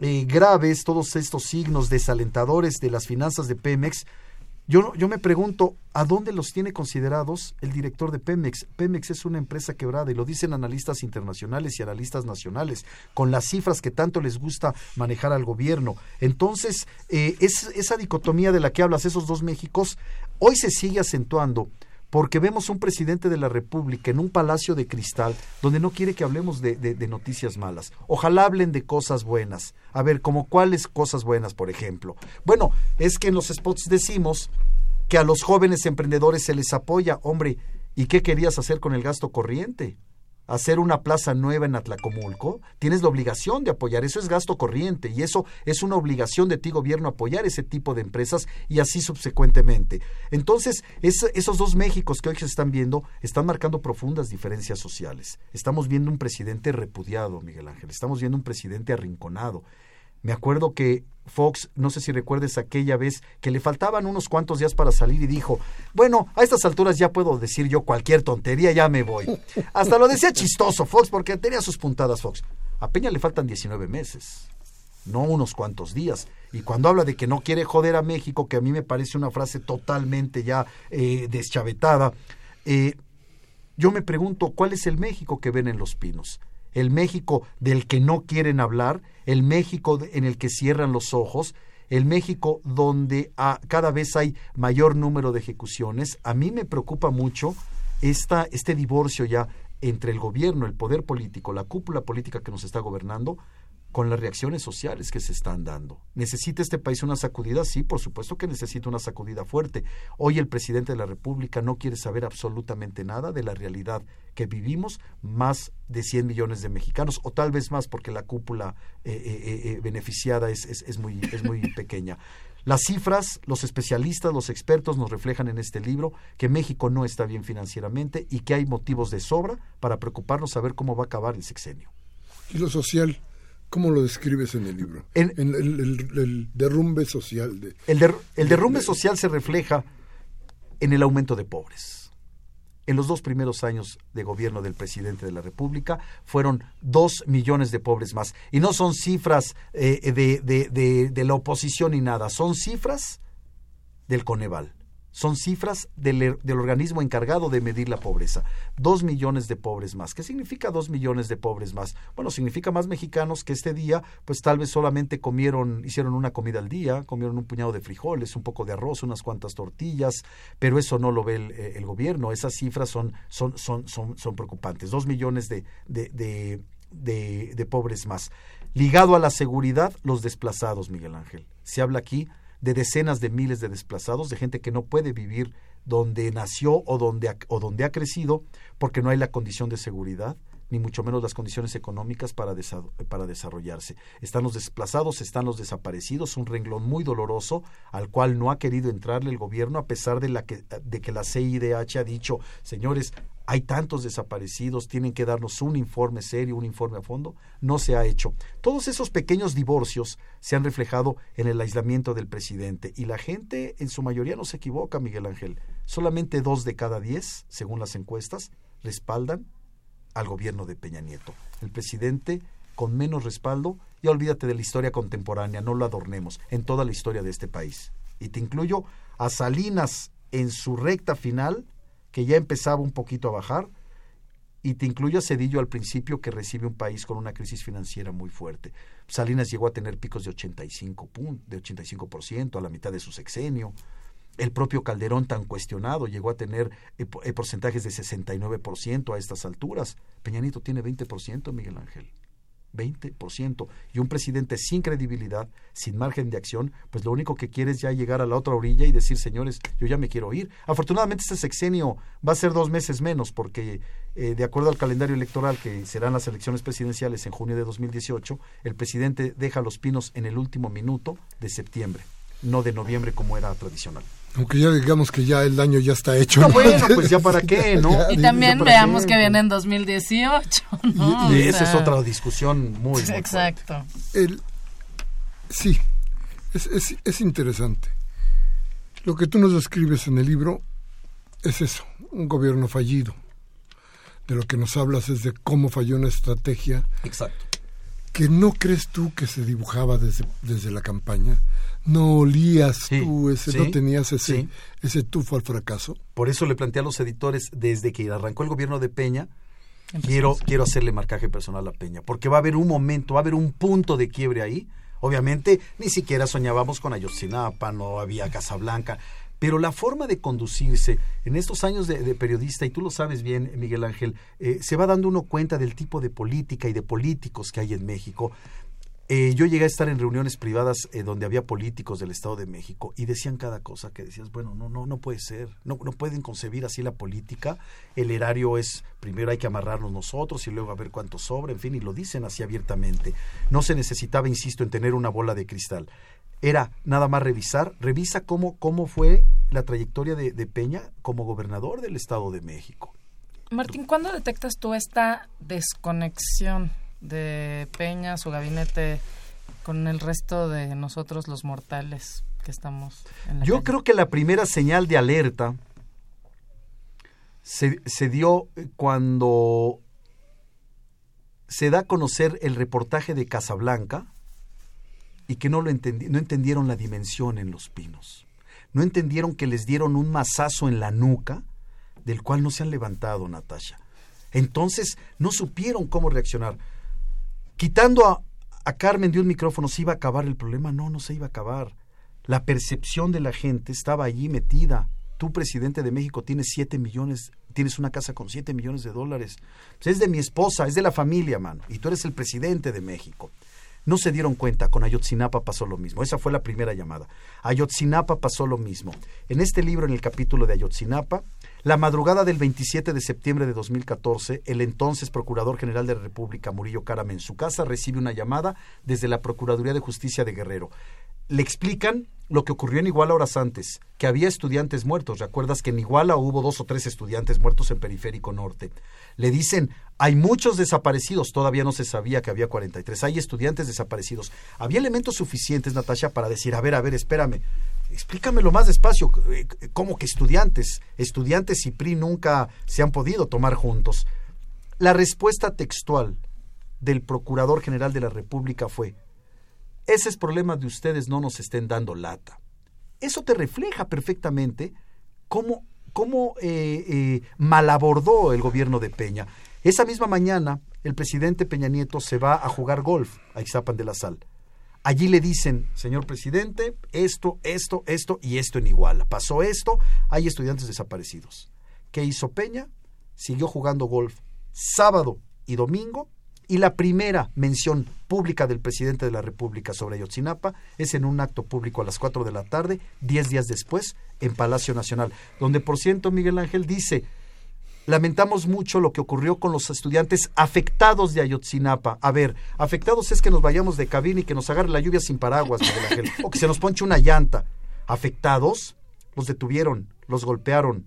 C: eh, graves, todos estos signos desalentadores de las finanzas de Pemex, yo, yo me pregunto, ¿a dónde los tiene considerados el director de Pemex? Pemex es una empresa quebrada y lo dicen analistas internacionales y analistas nacionales, con las cifras que tanto les gusta manejar al gobierno. Entonces, eh, es, esa dicotomía de la que hablas, esos dos Méxicos, hoy se sigue acentuando porque vemos un presidente de la República en un palacio de cristal donde no quiere que hablemos de, de, noticias malas. Ojalá hablen de cosas buenas. A ver, como cuáles cosas buenas, por ejemplo. Bueno, es que en los spots decimos que a los jóvenes emprendedores se les apoya. Hombre, ¿y qué querías hacer con el gasto corriente? Hacer una plaza nueva en Atlacomulco, tienes la obligación de apoyar. Eso es gasto corriente y eso es una obligación de ti, gobierno, apoyar ese tipo de empresas y así subsecuentemente. Entonces, esos dos Méxicos que hoy se están viendo están marcando profundas diferencias sociales. Estamos viendo un presidente repudiado, Miguel Ángel. Estamos viendo un presidente arrinconado. Me acuerdo que Fox, no sé si recuerdes aquella vez que le faltaban unos cuantos días para salir y dijo, bueno, a estas alturas ya puedo decir yo cualquier tontería, ya me voy. Hasta lo decía chistoso Fox porque tenía sus puntadas Fox. A Peña le faltan 19 meses, no unos cuantos días. Y cuando habla de que no quiere joder a México, que a mí me parece una frase totalmente ya eh, deschavetada, eh, yo me pregunto, ¿cuál es el México que ven en Los Pinos? El México del que no quieren hablar, el México en el que cierran los ojos, el México donde cada vez hay mayor número de ejecuciones. A mí me preocupa mucho esta, este divorcio ya entre el gobierno, el poder político, la cúpula política que nos está gobernando, con las reacciones sociales que se están dando. ¿Necesita este país una sacudida? Sí, por supuesto que necesita una sacudida fuerte. Hoy el presidente de la República no quiere saber absolutamente nada de la realidad que vivimos, más de 100 millones de mexicanos, o tal vez más porque la cúpula eh, eh, eh, beneficiada es, es, muy, es muy pequeña. Las cifras, los especialistas, los expertos nos reflejan en este libro que México no está bien financieramente y que hay motivos de sobra para preocuparnos a ver cómo va a acabar el sexenio.
A: ¿Y lo social? ¿Cómo lo describes en el libro? En, el, derrumbe social. De,
C: el, el derrumbe social se refleja en el aumento de pobres. En los dos primeros años de gobierno del presidente de la República fueron dos millones de pobres más. Y no son cifras eh, de, de, de la oposición ni nada, son cifras del Coneval son cifras del, del, organismo encargado de medir la pobreza. Dos millones de pobres más. ¿Qué significa dos millones de pobres más? Bueno, significa más mexicanos que este día, pues tal vez solamente comieron, hicieron una comida al día, comieron un puñado de frijoles, un poco de arroz, unas cuantas tortillas, pero eso no lo ve el, eh, gobierno. Esas cifras son, son, son, son, preocupantes. Dos millones de, de, de, de pobres más. Ligado a la seguridad, los desplazados, Miguel Ángel. Se habla aquí de decenas de miles de desplazados, de gente que no puede vivir donde nació o donde, o donde ha crecido porque no hay la condición de seguridad ni mucho menos las condiciones económicas para, para desarrollarse. Están los desplazados, están los desaparecidos, un renglón muy doloroso al cual no ha querido entrarle el gobierno a pesar de, la que, de que la CIDH ha dicho, señores, hay tantos desaparecidos, tienen que darnos un informe serio, un informe a fondo, no se ha hecho. Todos esos pequeños divorcios se han reflejado en el aislamiento del presidente y la gente en su mayoría no se equivoca, Miguel Ángel. Solamente dos de cada diez, según las encuestas, respaldan al gobierno de Peña Nieto. El presidente con menos respaldo, ya olvídate de la historia contemporánea, no lo adornemos, en toda la historia de este país. Y te incluyo a Salinas en su recta final, que ya empezaba un poquito a bajar, y te incluyo a Cedillo al principio que recibe un país con una crisis financiera muy fuerte. Salinas llegó a tener picos de 85, de 85% a la mitad de su sexenio. El propio Calderón tan cuestionado llegó a tener eh, eh, porcentajes de 69% a estas alturas. Peñanito tiene 20%, Miguel Ángel. 20%. Y un presidente sin credibilidad, sin margen de acción, pues lo único que quiere es ya llegar a la otra orilla y decir, señores, yo ya me quiero ir. Afortunadamente este sexenio va a ser dos meses menos, porque eh, de acuerdo al calendario electoral que serán las elecciones presidenciales en junio de 2018, el presidente deja los pinos en el último minuto de septiembre, no de noviembre como era tradicional.
A: Aunque ya digamos que ya el daño ya está hecho.
C: No, bueno, pues ya para qué, ¿no?
B: Y también veamos que viene en 2018, ¿no?
C: Y, esa es otra discusión muy,
B: Exacto.
A: el, sí, es, es, es interesante. Lo que tú nos describes en el libro es eso, un gobierno fallido. De lo que nos hablas es de cómo falló una estrategia.
C: Exacto.
A: Que no crees tú que se dibujaba desde, desde la campaña, no olías tú, ese, no tenías ese, ese tufo al fracaso.
C: Por eso le planteé a los editores, desde que arrancó el gobierno de Peña, quiero, quiero hacerle marcaje personal a Peña, porque va a haber un momento, va a haber un punto de quiebre ahí. Obviamente, ni siquiera soñábamos con Ayotzinapa, no había Casablanca, pero la forma de conducirse en estos años de, periodista, y tú lo sabes bien, Miguel Ángel, eh, se va dando uno cuenta del tipo de política y de políticos que hay en México Eh, yo llegué a estar en reuniones privadas eh, donde había políticos del Estado de México y decían cada cosa que decías, bueno, no, no, no puede ser, no, no pueden concebir así la política. El erario es, primero hay que amarrarnos nosotros y luego a ver cuánto sobra, en fin, y lo dicen así abiertamente. No se necesitaba, insisto, en tener una bola de cristal. Era nada más revisar, revisa cómo, cómo fue la trayectoria de, de Peña como gobernador del Estado de México.
B: Martín, ¿cuándo detectas tú esta desconexión? De Peña, su gabinete, con el resto de nosotros los mortales que estamos en la
C: Yo creo que la primera señal de alerta se, se dio cuando se da a conocer el reportaje de Casablanca y que no, lo entendi no entendieron la dimensión en los pinos. No entendieron que les dieron un mazazo en la nuca del cual no se han levantado, Natasha. Entonces no supieron cómo reaccionar quitando a, Carmen de un micrófono, ¿se iba a acabar el problema? No, no se iba a acabar. La percepción de la gente estaba allí metida. Tú, presidente de México, tienes siete millones, tienes una casa con siete millones de dólares. Pues es de mi esposa, es de la familia, mano. Y tú eres el presidente de México. No se dieron cuenta, con Ayotzinapa pasó lo mismo. Esa fue la primera llamada. Ayotzinapa pasó lo mismo. En este libro, en el capítulo de Ayotzinapa, la madrugada del 27 de septiembre de 2014, el entonces Procurador General de la República, Murillo Caram, en su casa recibe una llamada desde la Procuraduría de Justicia de Guerrero. Le explican lo que ocurrió en Iguala horas antes, que había estudiantes muertos. ¿Recuerdas que en Iguala hubo dos o tres estudiantes muertos en Periférico Norte? Le dicen, hay muchos desaparecidos, todavía no se sabía que había 43, hay estudiantes desaparecidos. Había elementos suficientes, Natasha, para decir, a ver, a ver, espérame, explícamelo más despacio, eh, ¿cómo que estudiantes? Estudiantes y PRI nunca se han podido tomar juntos. La respuesta textual del Procurador General de la República fue, ese es problema de ustedes no nos estén dando lata. Eso te refleja perfectamente cómo, cómo eh, eh, malabordó el gobierno de Peña. Esa misma mañana, el presidente Peña Nieto se va a jugar golf a Ixapan de la Sal. Allí le dicen, señor presidente, esto, esto, esto y esto en Iguala. Pasó esto, hay estudiantes desaparecidos. ¿Qué hizo Peña? Siguió jugando golf sábado y domingo y la primera mención pública del presidente de la República sobre Ayotzinapa es en un acto público a las 4 de la tarde, 10 días después, en Palacio Nacional, donde por ciento Miguel Ángel dice, lamentamos mucho lo que ocurrió con los estudiantes afectados de Ayotzinapa. A ver, afectados es que nos vayamos de cabina y que nos agarre la lluvia sin paraguas, Miguel Ángel, o que se nos ponche una llanta. Afectados, los detuvieron, los golpearon,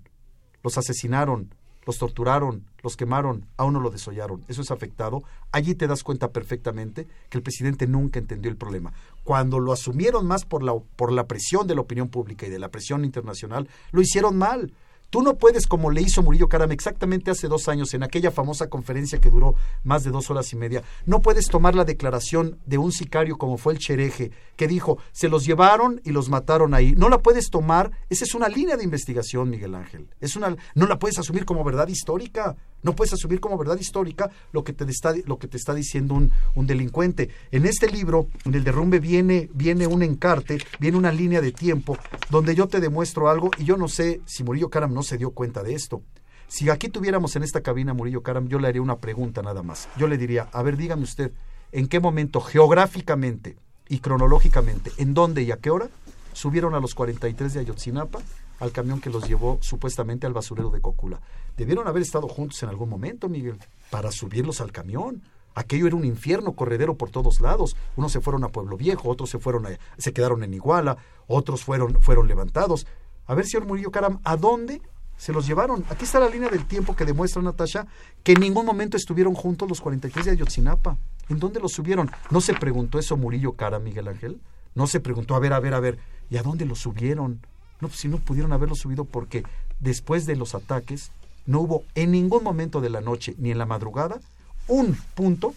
C: los asesinaron, los torturaron, los quemaron, a uno lo desollaron. Eso es afectado. Allí te das cuenta perfectamente que el presidente nunca entendió el problema. Cuando lo asumieron más por la, por la presión de la opinión pública y de la presión internacional, lo hicieron mal. Tú no puedes, como le hizo Murillo Caram exactamente hace dos años, en aquella famosa conferencia que duró más de dos horas y media, no puedes tomar la declaración de un sicario como fue el Chereje, que dijo, se los llevaron y los mataron ahí. No la puedes tomar, esa es una línea de investigación, Miguel Ángel. Es una, no la puedes asumir como verdad histórica. No puedes asumir como verdad histórica lo que te está, lo que te está diciendo un, un delincuente. En este libro, en el derrumbe, viene, viene un encarte, viene una línea de tiempo donde yo te demuestro algo y yo no sé si Murillo Caram no se dio cuenta de esto. Si aquí tuviéramos en esta cabina Murillo Caram, yo le haría una pregunta nada más. Yo le diría, a ver, dígame usted, ¿en qué momento geográficamente y cronológicamente, en dónde y a qué hora subieron a los 43 de Ayotzinapa al camión que los llevó supuestamente al basurero de Cocula. Debieron haber estado juntos en algún momento, Miguel, para subirlos al camión. Aquello era un infierno corredero por todos lados. Unos se fueron a Pueblo Viejo, otros se fueron se quedaron en Iguala, otros fueron, fueron levantados. A ver, señor Murillo Caram, ¿a dónde se los llevaron? Aquí está la línea del tiempo que demuestra Natasha que en ningún momento estuvieron juntos los 43 de Ayotzinapa. ¿En dónde los subieron? ¿No se preguntó eso Murillo Caram, Miguel Ángel? No se preguntó, a ver, a ver, a ver, ¿y a dónde los subieron? No, pues si no pudieron haberlo subido porque después de los ataques no hubo en ningún momento de la noche ni en la madrugada un punto,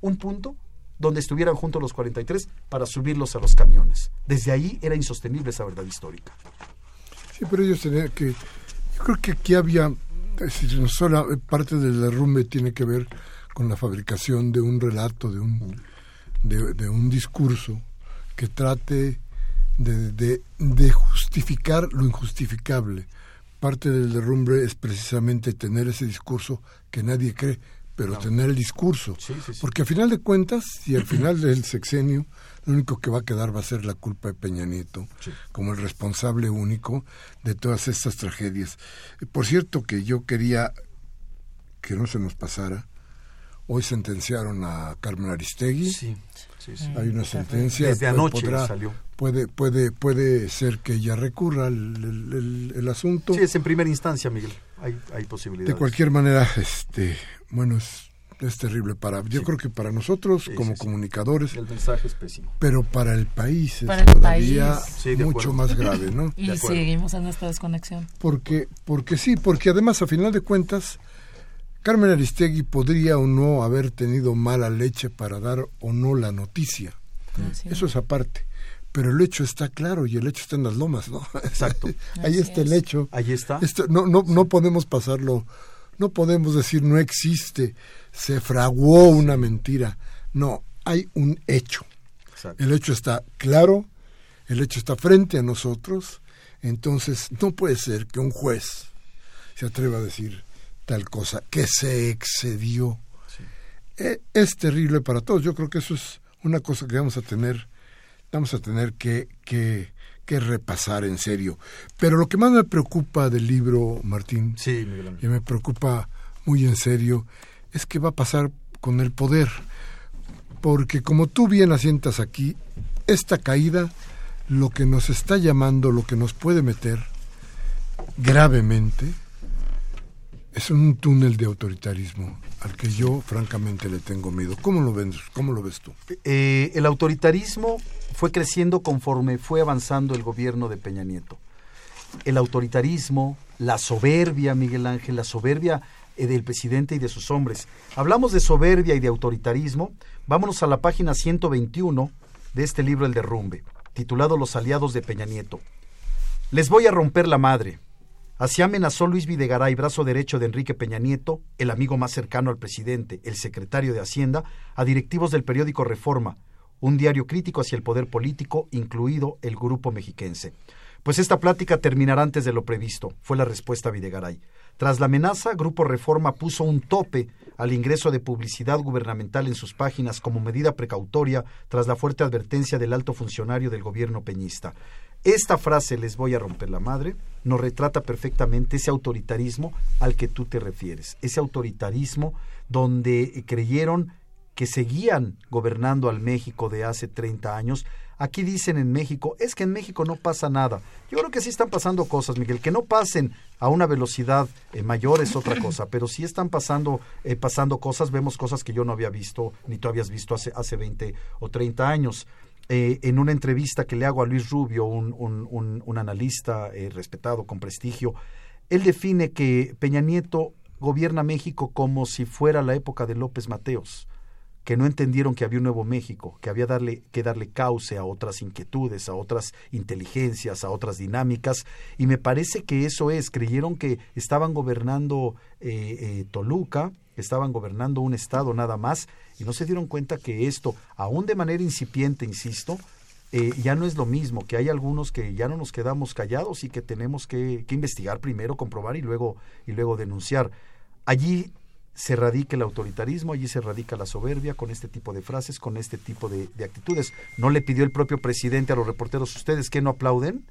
C: un punto donde estuvieran juntos los 43 para subirlos a los camiones. Desde ahí era insostenible esa verdad histórica.
A: Sí, pero ellos tenían que... Yo creo que aquí había... no solo parte del derrumbe tiene que ver con la fabricación de un relato, de un, de un discurso que trate de, de, justificar lo injustificable. Parte del derrumbe es precisamente tener ese discurso que nadie cree, pero tener el discurso. Porque al final de cuentas, y al final del sexenio, lo único que va a quedar va a ser la culpa de Peña Nieto, como el responsable único de todas estas tragedias. Por cierto que yo quería que no se nos pasara, hoy sentenciaron a Carmen Aristegui. Sí, Hay una sentencia.
C: Desde anoche salió.
A: Puede, puede, puede ser que ella recurra el, el, asunto.
C: Sí, es en primera instancia, Miguel. Hay, hay posibilidades.
A: De cualquier manera, este, bueno, es es terrible para yo creo que para nosotros como comunicadores
C: el mensaje es pésimo
A: pero para el país es todavía mucho más grave no
B: y seguimos en esta desconexión
A: porque porque sí porque además a final de cuentas Carmen Aristegui podría o no haber tenido mala leche para dar o no la noticia. Eso es aparte. Pero el hecho está claro y el hecho está en las lomas no
C: exacto.
A: Ahí está el hecho
C: ahí está.
A: No no no podemos pasarlo no podemos decir no existe, se fraguó una mentira. No, hay un hecho. El hecho está claro, el hecho está frente a nosotros, entonces no puede ser que un juez se atreva a decir tal cosa, que se excedió. E, es terrible para todos. Yo creo que eso es una cosa que vamos a tener, vamos a tener que, que que repasar en serio. Pero lo que más me preocupa del libro, Martín,
C: sí,
A: y me preocupa muy en serio, es que va a pasar con el poder. Porque como tú bien asientas aquí, esta caída lo que nos está llamando, lo que nos puede meter gravemente, es un túnel de autoritarismo al que yo francamente le tengo miedo. ¿Cómo lo ves, cómo lo ves tú?
C: Eh, el autoritarismo fue creciendo conforme fue avanzando el gobierno de Peña Nieto. El autoritarismo, la soberbia, Miguel Ángel, la soberbia eh, del presidente y de sus hombres. Hablamos de soberbia y de autoritarismo. Vámonos a la página 121 de este libro El Derrumbe, titulado Los aliados de Peña Nieto. Les voy a romper la madre. Así amenazó Luis Videgaray, brazo derecho de Enrique Peña Nieto, el amigo más cercano al presidente, el secretario de Hacienda, a directivos del periódico Reforma, un diario crítico hacia el poder político, incluido el grupo mexiquense. Pues esta plática terminará antes de lo previsto, fue la respuesta Videgaray. Tras la amenaza, Grupo Reforma puso un tope al ingreso de publicidad gubernamental en sus páginas como medida precautoria tras la fuerte advertencia del alto funcionario del gobierno peñista. Esta frase, les voy a romper la madre, nos retrata perfectamente ese autoritarismo al que tú te refieres, ese autoritarismo donde creyeron que seguían gobernando al México de hace 30 años. Aquí dicen en México, es que en México no pasa nada. Yo creo que sí están pasando cosas, Miguel, que no pasen a una velocidad eh, mayor es otra cosa, pero sí están pasando, eh, pasando cosas, vemos cosas que yo no había visto, ni tú habías visto hace, hace 20 o 30 años. Eh, en una entrevista que le hago a Luis Rubio, un, un, un, analista eh, respetado, con prestigio, él define que Peña Nieto gobierna México como si fuera la época de López Mateos que no entendieron que había un nuevo México, que había darle, que darle cauce a otras inquietudes, a otras inteligencias, a otras dinámicas, y me parece que eso es, creyeron que estaban gobernando eh, eh, Toluca, estaban gobernando un estado nada más, y no se dieron cuenta que esto, aún de manera incipiente, insisto, eh, ya no es lo mismo, que hay algunos que ya no nos quedamos callados y que tenemos que, que investigar primero, comprobar y luego, y luego denunciar. Allí se radica el autoritarismo, allí se radica la soberbia con este tipo de frases, con este tipo de, actitudes. ¿No le pidió el propio presidente a los reporteros ustedes que no aplauden?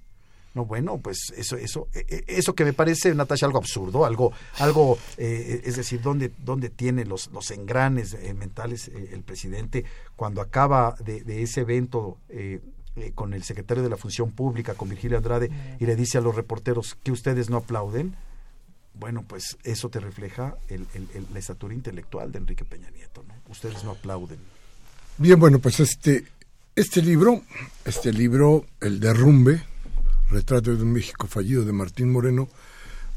C: No, bueno, pues eso, eso, e, e, eso que me parece, Natasha, algo absurdo, algo, algo, eh, es decir, ¿dónde, dónde tiene los, los engranes eh, mentales eh, el presidente cuando acaba de, de ese evento con el secretario de la Función Pública, con Virgilio Andrade, y le dice a los reporteros que ustedes no aplauden? bueno, pues eso te refleja el, la estatura intelectual de Enrique Peña Nieto. ¿no? Ustedes no aplauden.
A: Bien, bueno, pues este, este libro, este libro, El Derrumbe, Retrato de un México Fallido de Martín Moreno,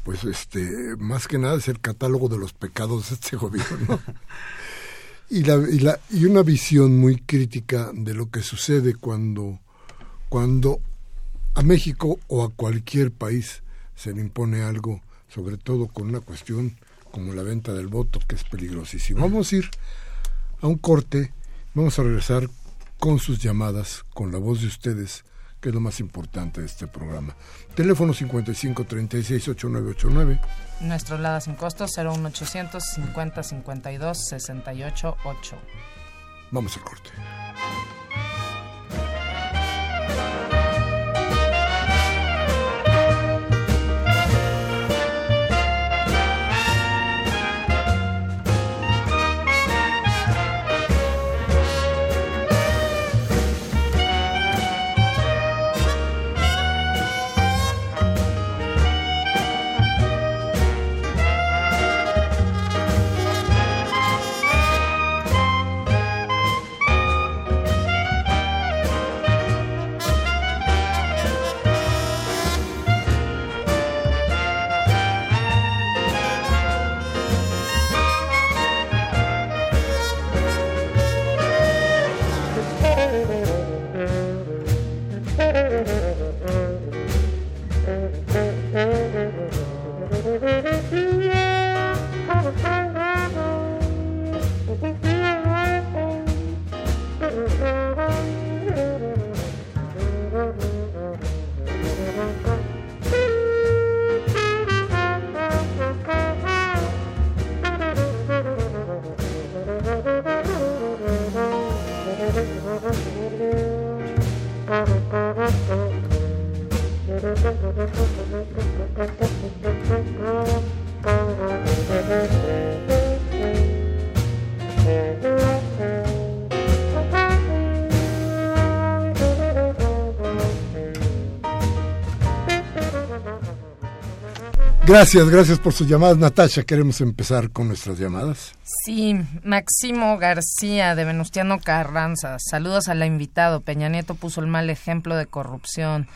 A: pues este, más que nada es el catálogo de los pecados de este gobierno. y, la, y, la, y una visión muy crítica de lo que sucede cuando, cuando a México o a cualquier país se le impone algo sobre todo con una cuestión como la venta del voto, que es peligrosísimo. Vamos a ir a un corte, vamos a regresar con sus llamadas, con la voz de ustedes, que es lo más importante de este programa. Teléfono 55 36 8989.
B: Nuestro LADA sin costo 01800 50 52 68 8.
A: Vamos al corte. Gracias, gracias por sus llamadas. Natasha, queremos empezar con nuestras llamadas.
B: Sí, Máximo García de Venustiano Carranza. Saludos al invitado. Peña Nieto puso el mal ejemplo de corrupción.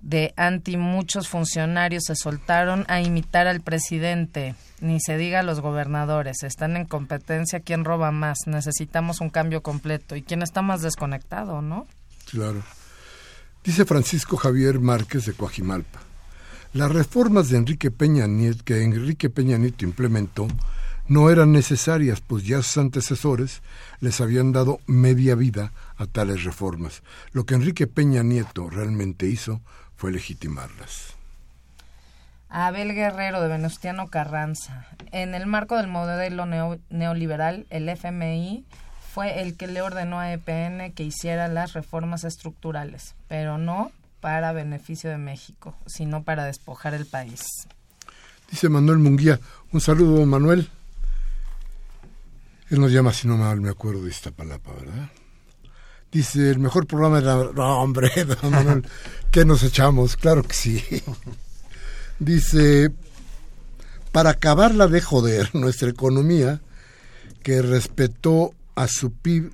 B: De anti muchos funcionarios se soltaron a imitar al presidente. Ni se diga a los gobernadores. Están en competencia quién roba más. Necesitamos un cambio completo. ¿Y quién está más desconectado, no?
A: Claro. Dice Francisco Javier Márquez de Coajimalpa. Las reformas de Enrique Peña Nieto, que Enrique Peña Nieto implementó no eran necesarias, pues ya sus antecesores les habían dado media vida a tales reformas. Lo que Enrique Peña Nieto realmente hizo fue legitimarlas.
B: Abel Guerrero de Venustiano Carranza. En el marco del modelo neoliberal, el FMI fue el que le ordenó a EPN que hiciera las reformas estructurales, pero no para beneficio de México, sino para despojar el país.
A: Dice Manuel Munguía, un saludo Manuel. Él nos llama, si no mal me acuerdo de esta palabra, ¿verdad? Dice, el mejor programa de la... No, hombre, Manuel, ¿qué nos echamos? Claro que sí. Dice, para acabarla de joder, nuestra economía, que respetó a su PIB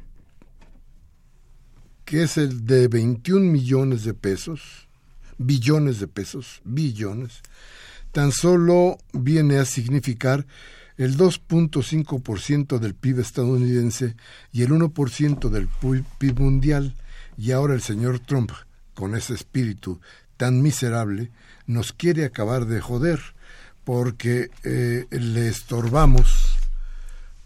A: que es el de 21 millones de pesos, billones de pesos, billones, tan solo viene a significar el 2.5% del PIB estadounidense y el 1% del PIB mundial, y ahora el señor Trump, con ese espíritu tan miserable, nos quiere acabar de joder, porque eh, le estorbamos,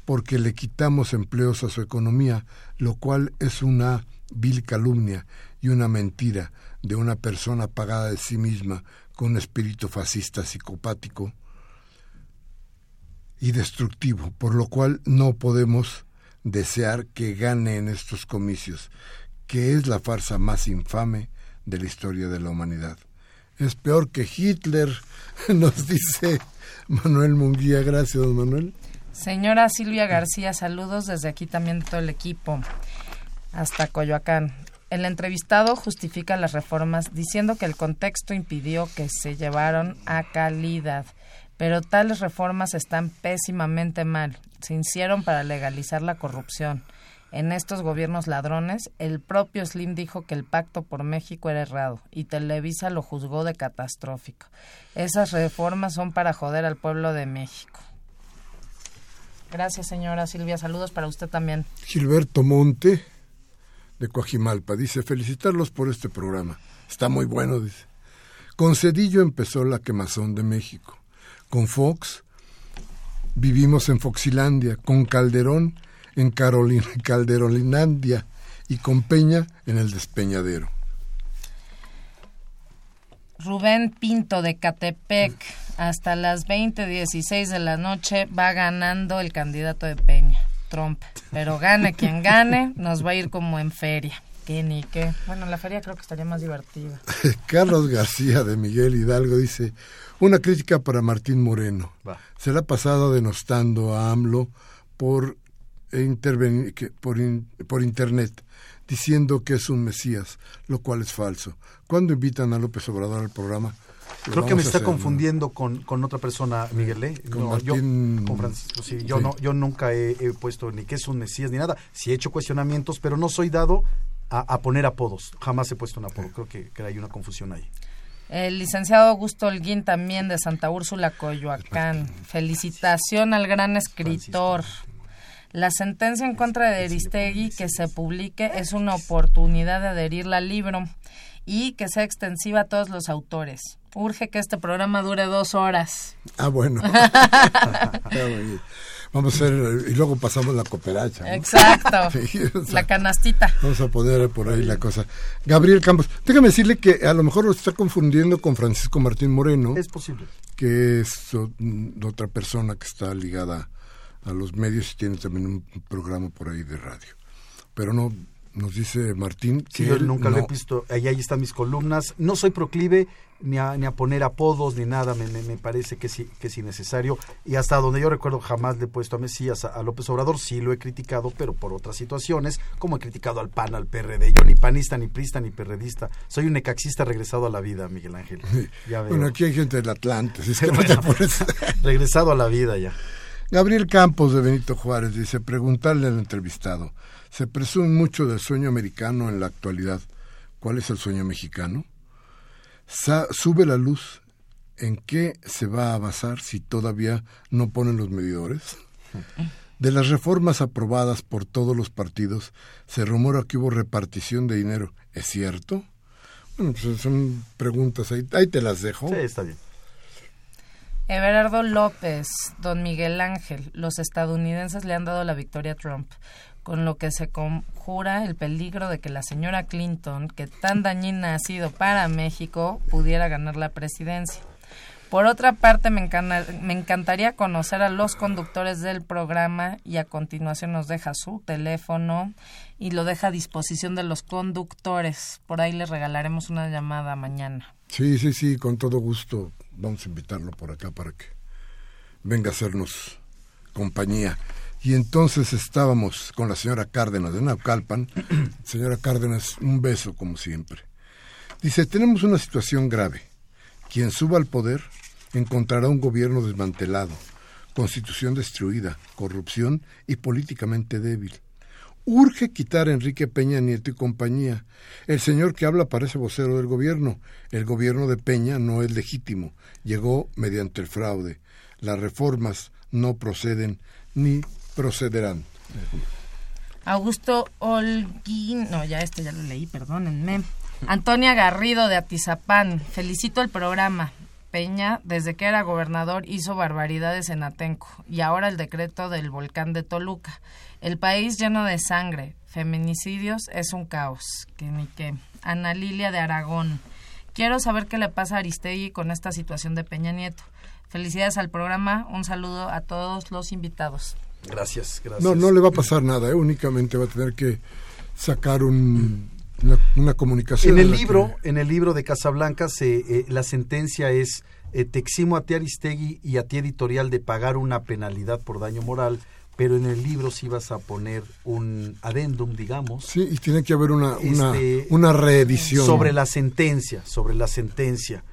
A: porque le quitamos empleos a su economía, lo cual es una vil calumnia y una mentira de una persona pagada de sí misma con un espíritu fascista psicopático y destructivo, por lo cual no podemos desear que gane en estos comicios, que es la farsa más infame de la historia de la humanidad. Es peor que Hitler, nos dice Manuel Munguía. Gracias, Manuel.
B: Señora Silvia García, saludos desde aquí también todo el equipo hasta Coyoacán. El entrevistado justifica las reformas diciendo que el contexto impidió que se llevaron a calidad, pero tales reformas están pésimamente mal. Se hicieron para legalizar la corrupción. En estos gobiernos ladrones, el propio Slim dijo que el pacto por México era errado y Televisa lo juzgó de catastrófico. Esas reformas son para joder al pueblo de México. Gracias, señora Silvia. Saludos para usted también.
A: Gilberto Monte Coajimalpa. Dice, felicitarlos por este programa. Está muy bueno, dice. Con Cedillo empezó la quemazón de México. Con Fox vivimos en Foxilandia. Con Calderón en Carolina, Calderolinandia. Y con Peña en el despeñadero.
B: Rubén Pinto de Catepec, hasta las 20:16 de la noche va ganando el candidato de Peña, Trump. Pero gane quien gane, nos va a ir como en feria. ¿Qué ni qué? Bueno, la feria creo que estaría más divertida.
A: Carlos García de Miguel Hidalgo dice, una crítica para Martín Moreno.
C: Va.
A: Se le ha pasado denostando a AMLO por, intervenir, que- por, in- por internet, diciendo que es un mesías, lo cual es falso. ¿Cuándo invitan a López Obrador al programa?
C: Creo que me está
A: hacer, ¿no?
C: confundiendo con, con otra persona, Miguel. ¿eh?
A: Con
C: No, yo, con Francisco, sí, yo,
A: Sí.
C: No, yo nunca he, he puesto ni que es un mesías ni nada. Sí he hecho cuestionamientos, pero no soy dado a, a poner apodos. Jamás he puesto un apodo. Creo que, que hay una confusión ahí.
B: El licenciado Augusto Holguín también de Santa Úrsula, Coyoacán. Felicitación al gran escritor. La sentencia en contra de Aristegui que se publique es una oportunidad de adherirla al libro y que sea extensiva a todos los autores. Urge que este programa dure dos horas.
A: Ah, bueno. Vamos a hacer, y luego pasamos la cooperacha. ¿no?
B: Exacto.
A: Sí, o sea,
B: La canastita.
A: Vamos a poner por ahí la cosa. Gabriel Campos, déjame decirle que a lo mejor lo está confundiendo con Francisco Martín Moreno,
C: Es posible.
A: que es otra persona que está ligada a los medios y tiene también un programa por ahí de radio. Pero no, nos dice Martín que
C: Sí, yo
A: él
C: nunca lo
A: no-
C: he visto. Ahí, ahí están mis columnas. No soy proclive ni a, ni a poner apodos ni nada. Me, me, me parece que, sí, que es innecesario. Y hasta donde yo recuerdo, jamás le he puesto a Mesías, a, a López Obrador. Sí lo he criticado, pero por otras situaciones, como he criticado al PAN, al PRD. Yo ni panista, ni prista, ni perredista. Soy un necaxista regresado a la vida, Miguel Ángel. Ya veo.
A: Bueno, aquí hay gente del Atlante, es que
C: regresado a la vida ya.
A: Gabriel Campos de Benito Juárez dice, preguntarle al entrevistado, se presume mucho del sueño americano en la actualidad. ¿Cuál es el sueño mexicano? Sa- sube la luz. ¿En qué se va a basar si todavía no ponen los medidores? De las reformas aprobadas por todos los partidos, se rumora que hubo repartición de dinero. ¿Es cierto? Bueno, pues son preguntas ahí. Ahí te las dejo.
C: Sí, está bien.
B: Everardo López, don Miguel Ángel, los estadounidenses le han dado la victoria a Trump, con lo que se conjura el peligro de que la señora Clinton, que tan dañina ha sido para México, pudiera ganar la presidencia. Por otra parte, me, encana- me encantaría conocer a los conductores del programa y a continuación nos deja su teléfono y lo deja a disposición de los conductores. Por ahí les regalaremos una llamada mañana.
A: Sí, sí, sí, con todo gusto. Vamos a invitarlo por acá para que venga a hacernos compañía. Y entonces estábamos con la señora Cárdenas de Naucalpan. señora Cárdenas, un beso como siempre. Dice, tenemos una situación grave. Quien suba al poder encontrará un gobierno desmantelado, constitución destruida, corrupción y políticamente débil. Urge quitar a Enrique Peña Nieto y compañía. El señor que habla parece vocero del gobierno. El gobierno de Peña no es legítimo. Llegó mediante el fraude. Las reformas no proceden ni procederán.
B: Augusto Holguín, no, ya este ya lo leí, perdónenme. Antonia Garrido de Atizapán, felicito el programa. Peña, desde que era gobernador, hizo barbaridades en Atenco y ahora el decreto del volcán de Toluca. El país lleno de sangre, feminicidios, es un caos. Que ni qué. Ana Lilia de Aragón. Quiero saber qué le pasa a Aristegui con esta situación de Peña Nieto. Felicidades al programa, un saludo a todos los invitados.
C: Gracias, gracias.
A: No, no le va a pasar nada, ¿eh? únicamente va a tener que sacar un, una, una comunicación.
C: En el libro,
A: que-
C: en el libro de Casablanca, se, eh, la sentencia es eh, te eximo a ti Aristegui y a ti editorial de pagar una penalidad por daño moral, pero en el libro sí vas a poner un adendum, digamos,
A: Sí, y tiene que haber una, una,
C: Este,
A: una reedición.
C: sobre la sentencia, sobre la sentencia.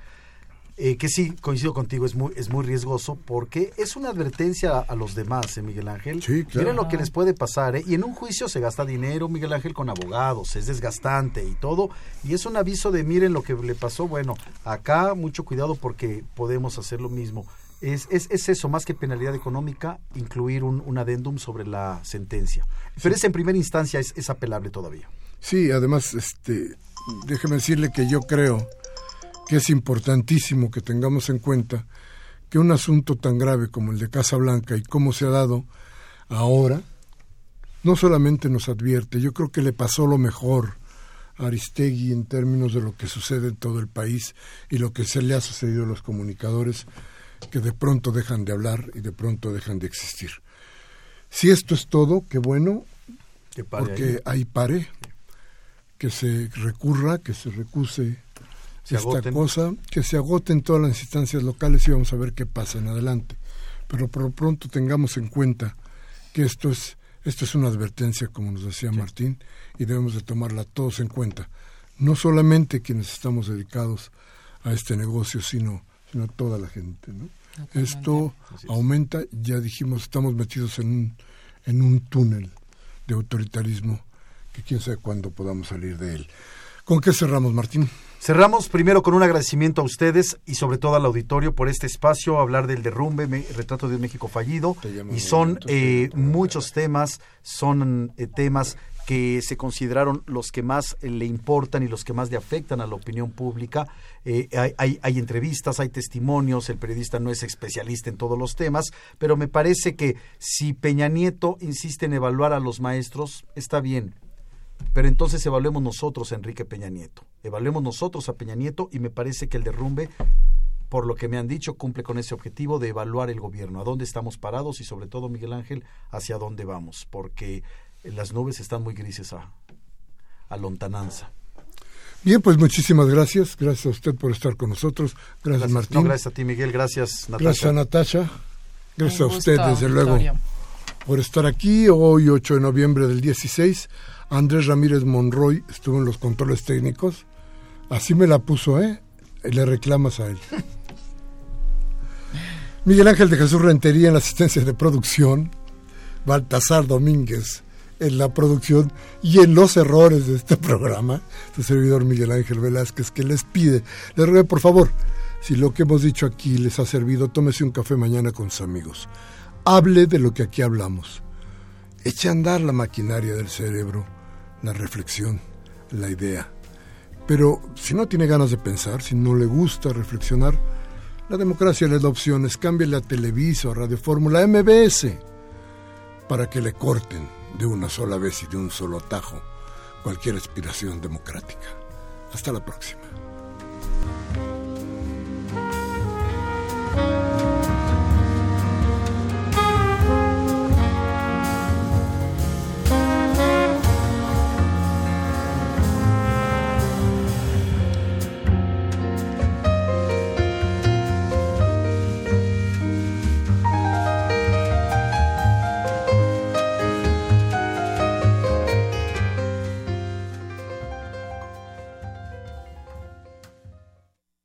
C: Eh, que sí, coincido contigo, es muy, es muy riesgoso porque es una advertencia a, los demás, ¿eh, Miguel Ángel?
A: Sí, claro.
C: Miren lo que les puede pasar, ¿eh? Y en un juicio se gasta dinero, Miguel Ángel, con abogados, es desgastante y todo. Y es un aviso de, miren lo que le pasó. Bueno, acá mucho cuidado porque podemos hacer lo mismo. Es, es, es eso, más que penalidad económica, incluir un, un adendum sobre la sentencia. Pero es en primera instancia, es, es apelable todavía.
A: Sí, además, este, déjeme decirle que yo creo que es importantísimo que tengamos en cuenta que un asunto tan grave como el de Casa Blanca y cómo se ha dado ahora, no solamente nos advierte, yo creo que le pasó lo mejor Aristegui en términos de lo que sucede en todo el país y lo que se le ha sucedido a los comunicadores que de pronto dejan de hablar y de pronto dejan de existir. Si esto es todo, qué bueno, porque ahí. pare, que se recurra, que se recuse esta cosa, que se agoten todas las instancias locales y vamos a ver qué pasa en adelante. Pero por lo pronto tengamos en cuenta que esto es esto es una advertencia, como nos decía Martín, y debemos de tomarla todos en cuenta. No solamente quienes estamos dedicados a este negocio, sino, sino toda la gente. ¿no? Esto aumenta, ya dijimos, estamos metidos en un, en un túnel de autoritarismo que quién sabe cuándo podamos salir de él. ¿Con qué cerramos, Martín?
C: Cerramos primero con un agradecimiento a ustedes y sobre todo al auditorio por este espacio, hablar del derrumbe, retrato de un México fallido. Y son eh, muchos temas, son eh, temas que se consideraron los que más eh, le importan y los que más le afectan a la opinión pública. hay, hay, entrevistas, hay testimonios, el periodista no es especialista en todos los temas, pero me parece que si Peña Nieto insiste en evaluar a los maestros, está bien, pero entonces evaluemos nosotros a Enrique Peña Nieto, evaluemos nosotros a Peña Nieto y me parece que el derrumbe, por lo que me han dicho, cumple con ese objetivo de evaluar el gobierno, a dónde estamos parados y sobre todo, Miguel Ángel, hacia dónde vamos, porque las nubes están muy grises a, a lontananza.
A: Bien, pues muchísimas gracias. Gracias a usted por estar con nosotros. Gracias, Martín.
C: gracias a ti, Miguel. Gracias,
A: Natasha. Gracias a Natasha. Gracias a usted, desde luego, por estar aquí hoy, 8 de noviembre del 16. Andrés Ramírez Monroy estuvo en los controles técnicos. Así me la puso, ¿eh? le reclamas a él. Miguel Ángel de Jesús Rentería en la asistencia de producción. Baltasar Domínguez en la producción y en los errores de este programa. Su servidor Miguel Ángel Velázquez que les pide, les ruego por favor, si lo que hemos dicho aquí les ha servido, tómese un café mañana con sus amigos. Hable de lo que aquí hablamos. Eche a andar la maquinaria del cerebro la reflexión, la idea. Pero si no tiene ganas de pensar, si no le gusta reflexionar, la democracia le da opciones. Cámbiale a Televisa Radio Fórmula MBS para que le corten de una sola vez y de un solo tajo cualquier aspiración democrática. Hasta la próxima.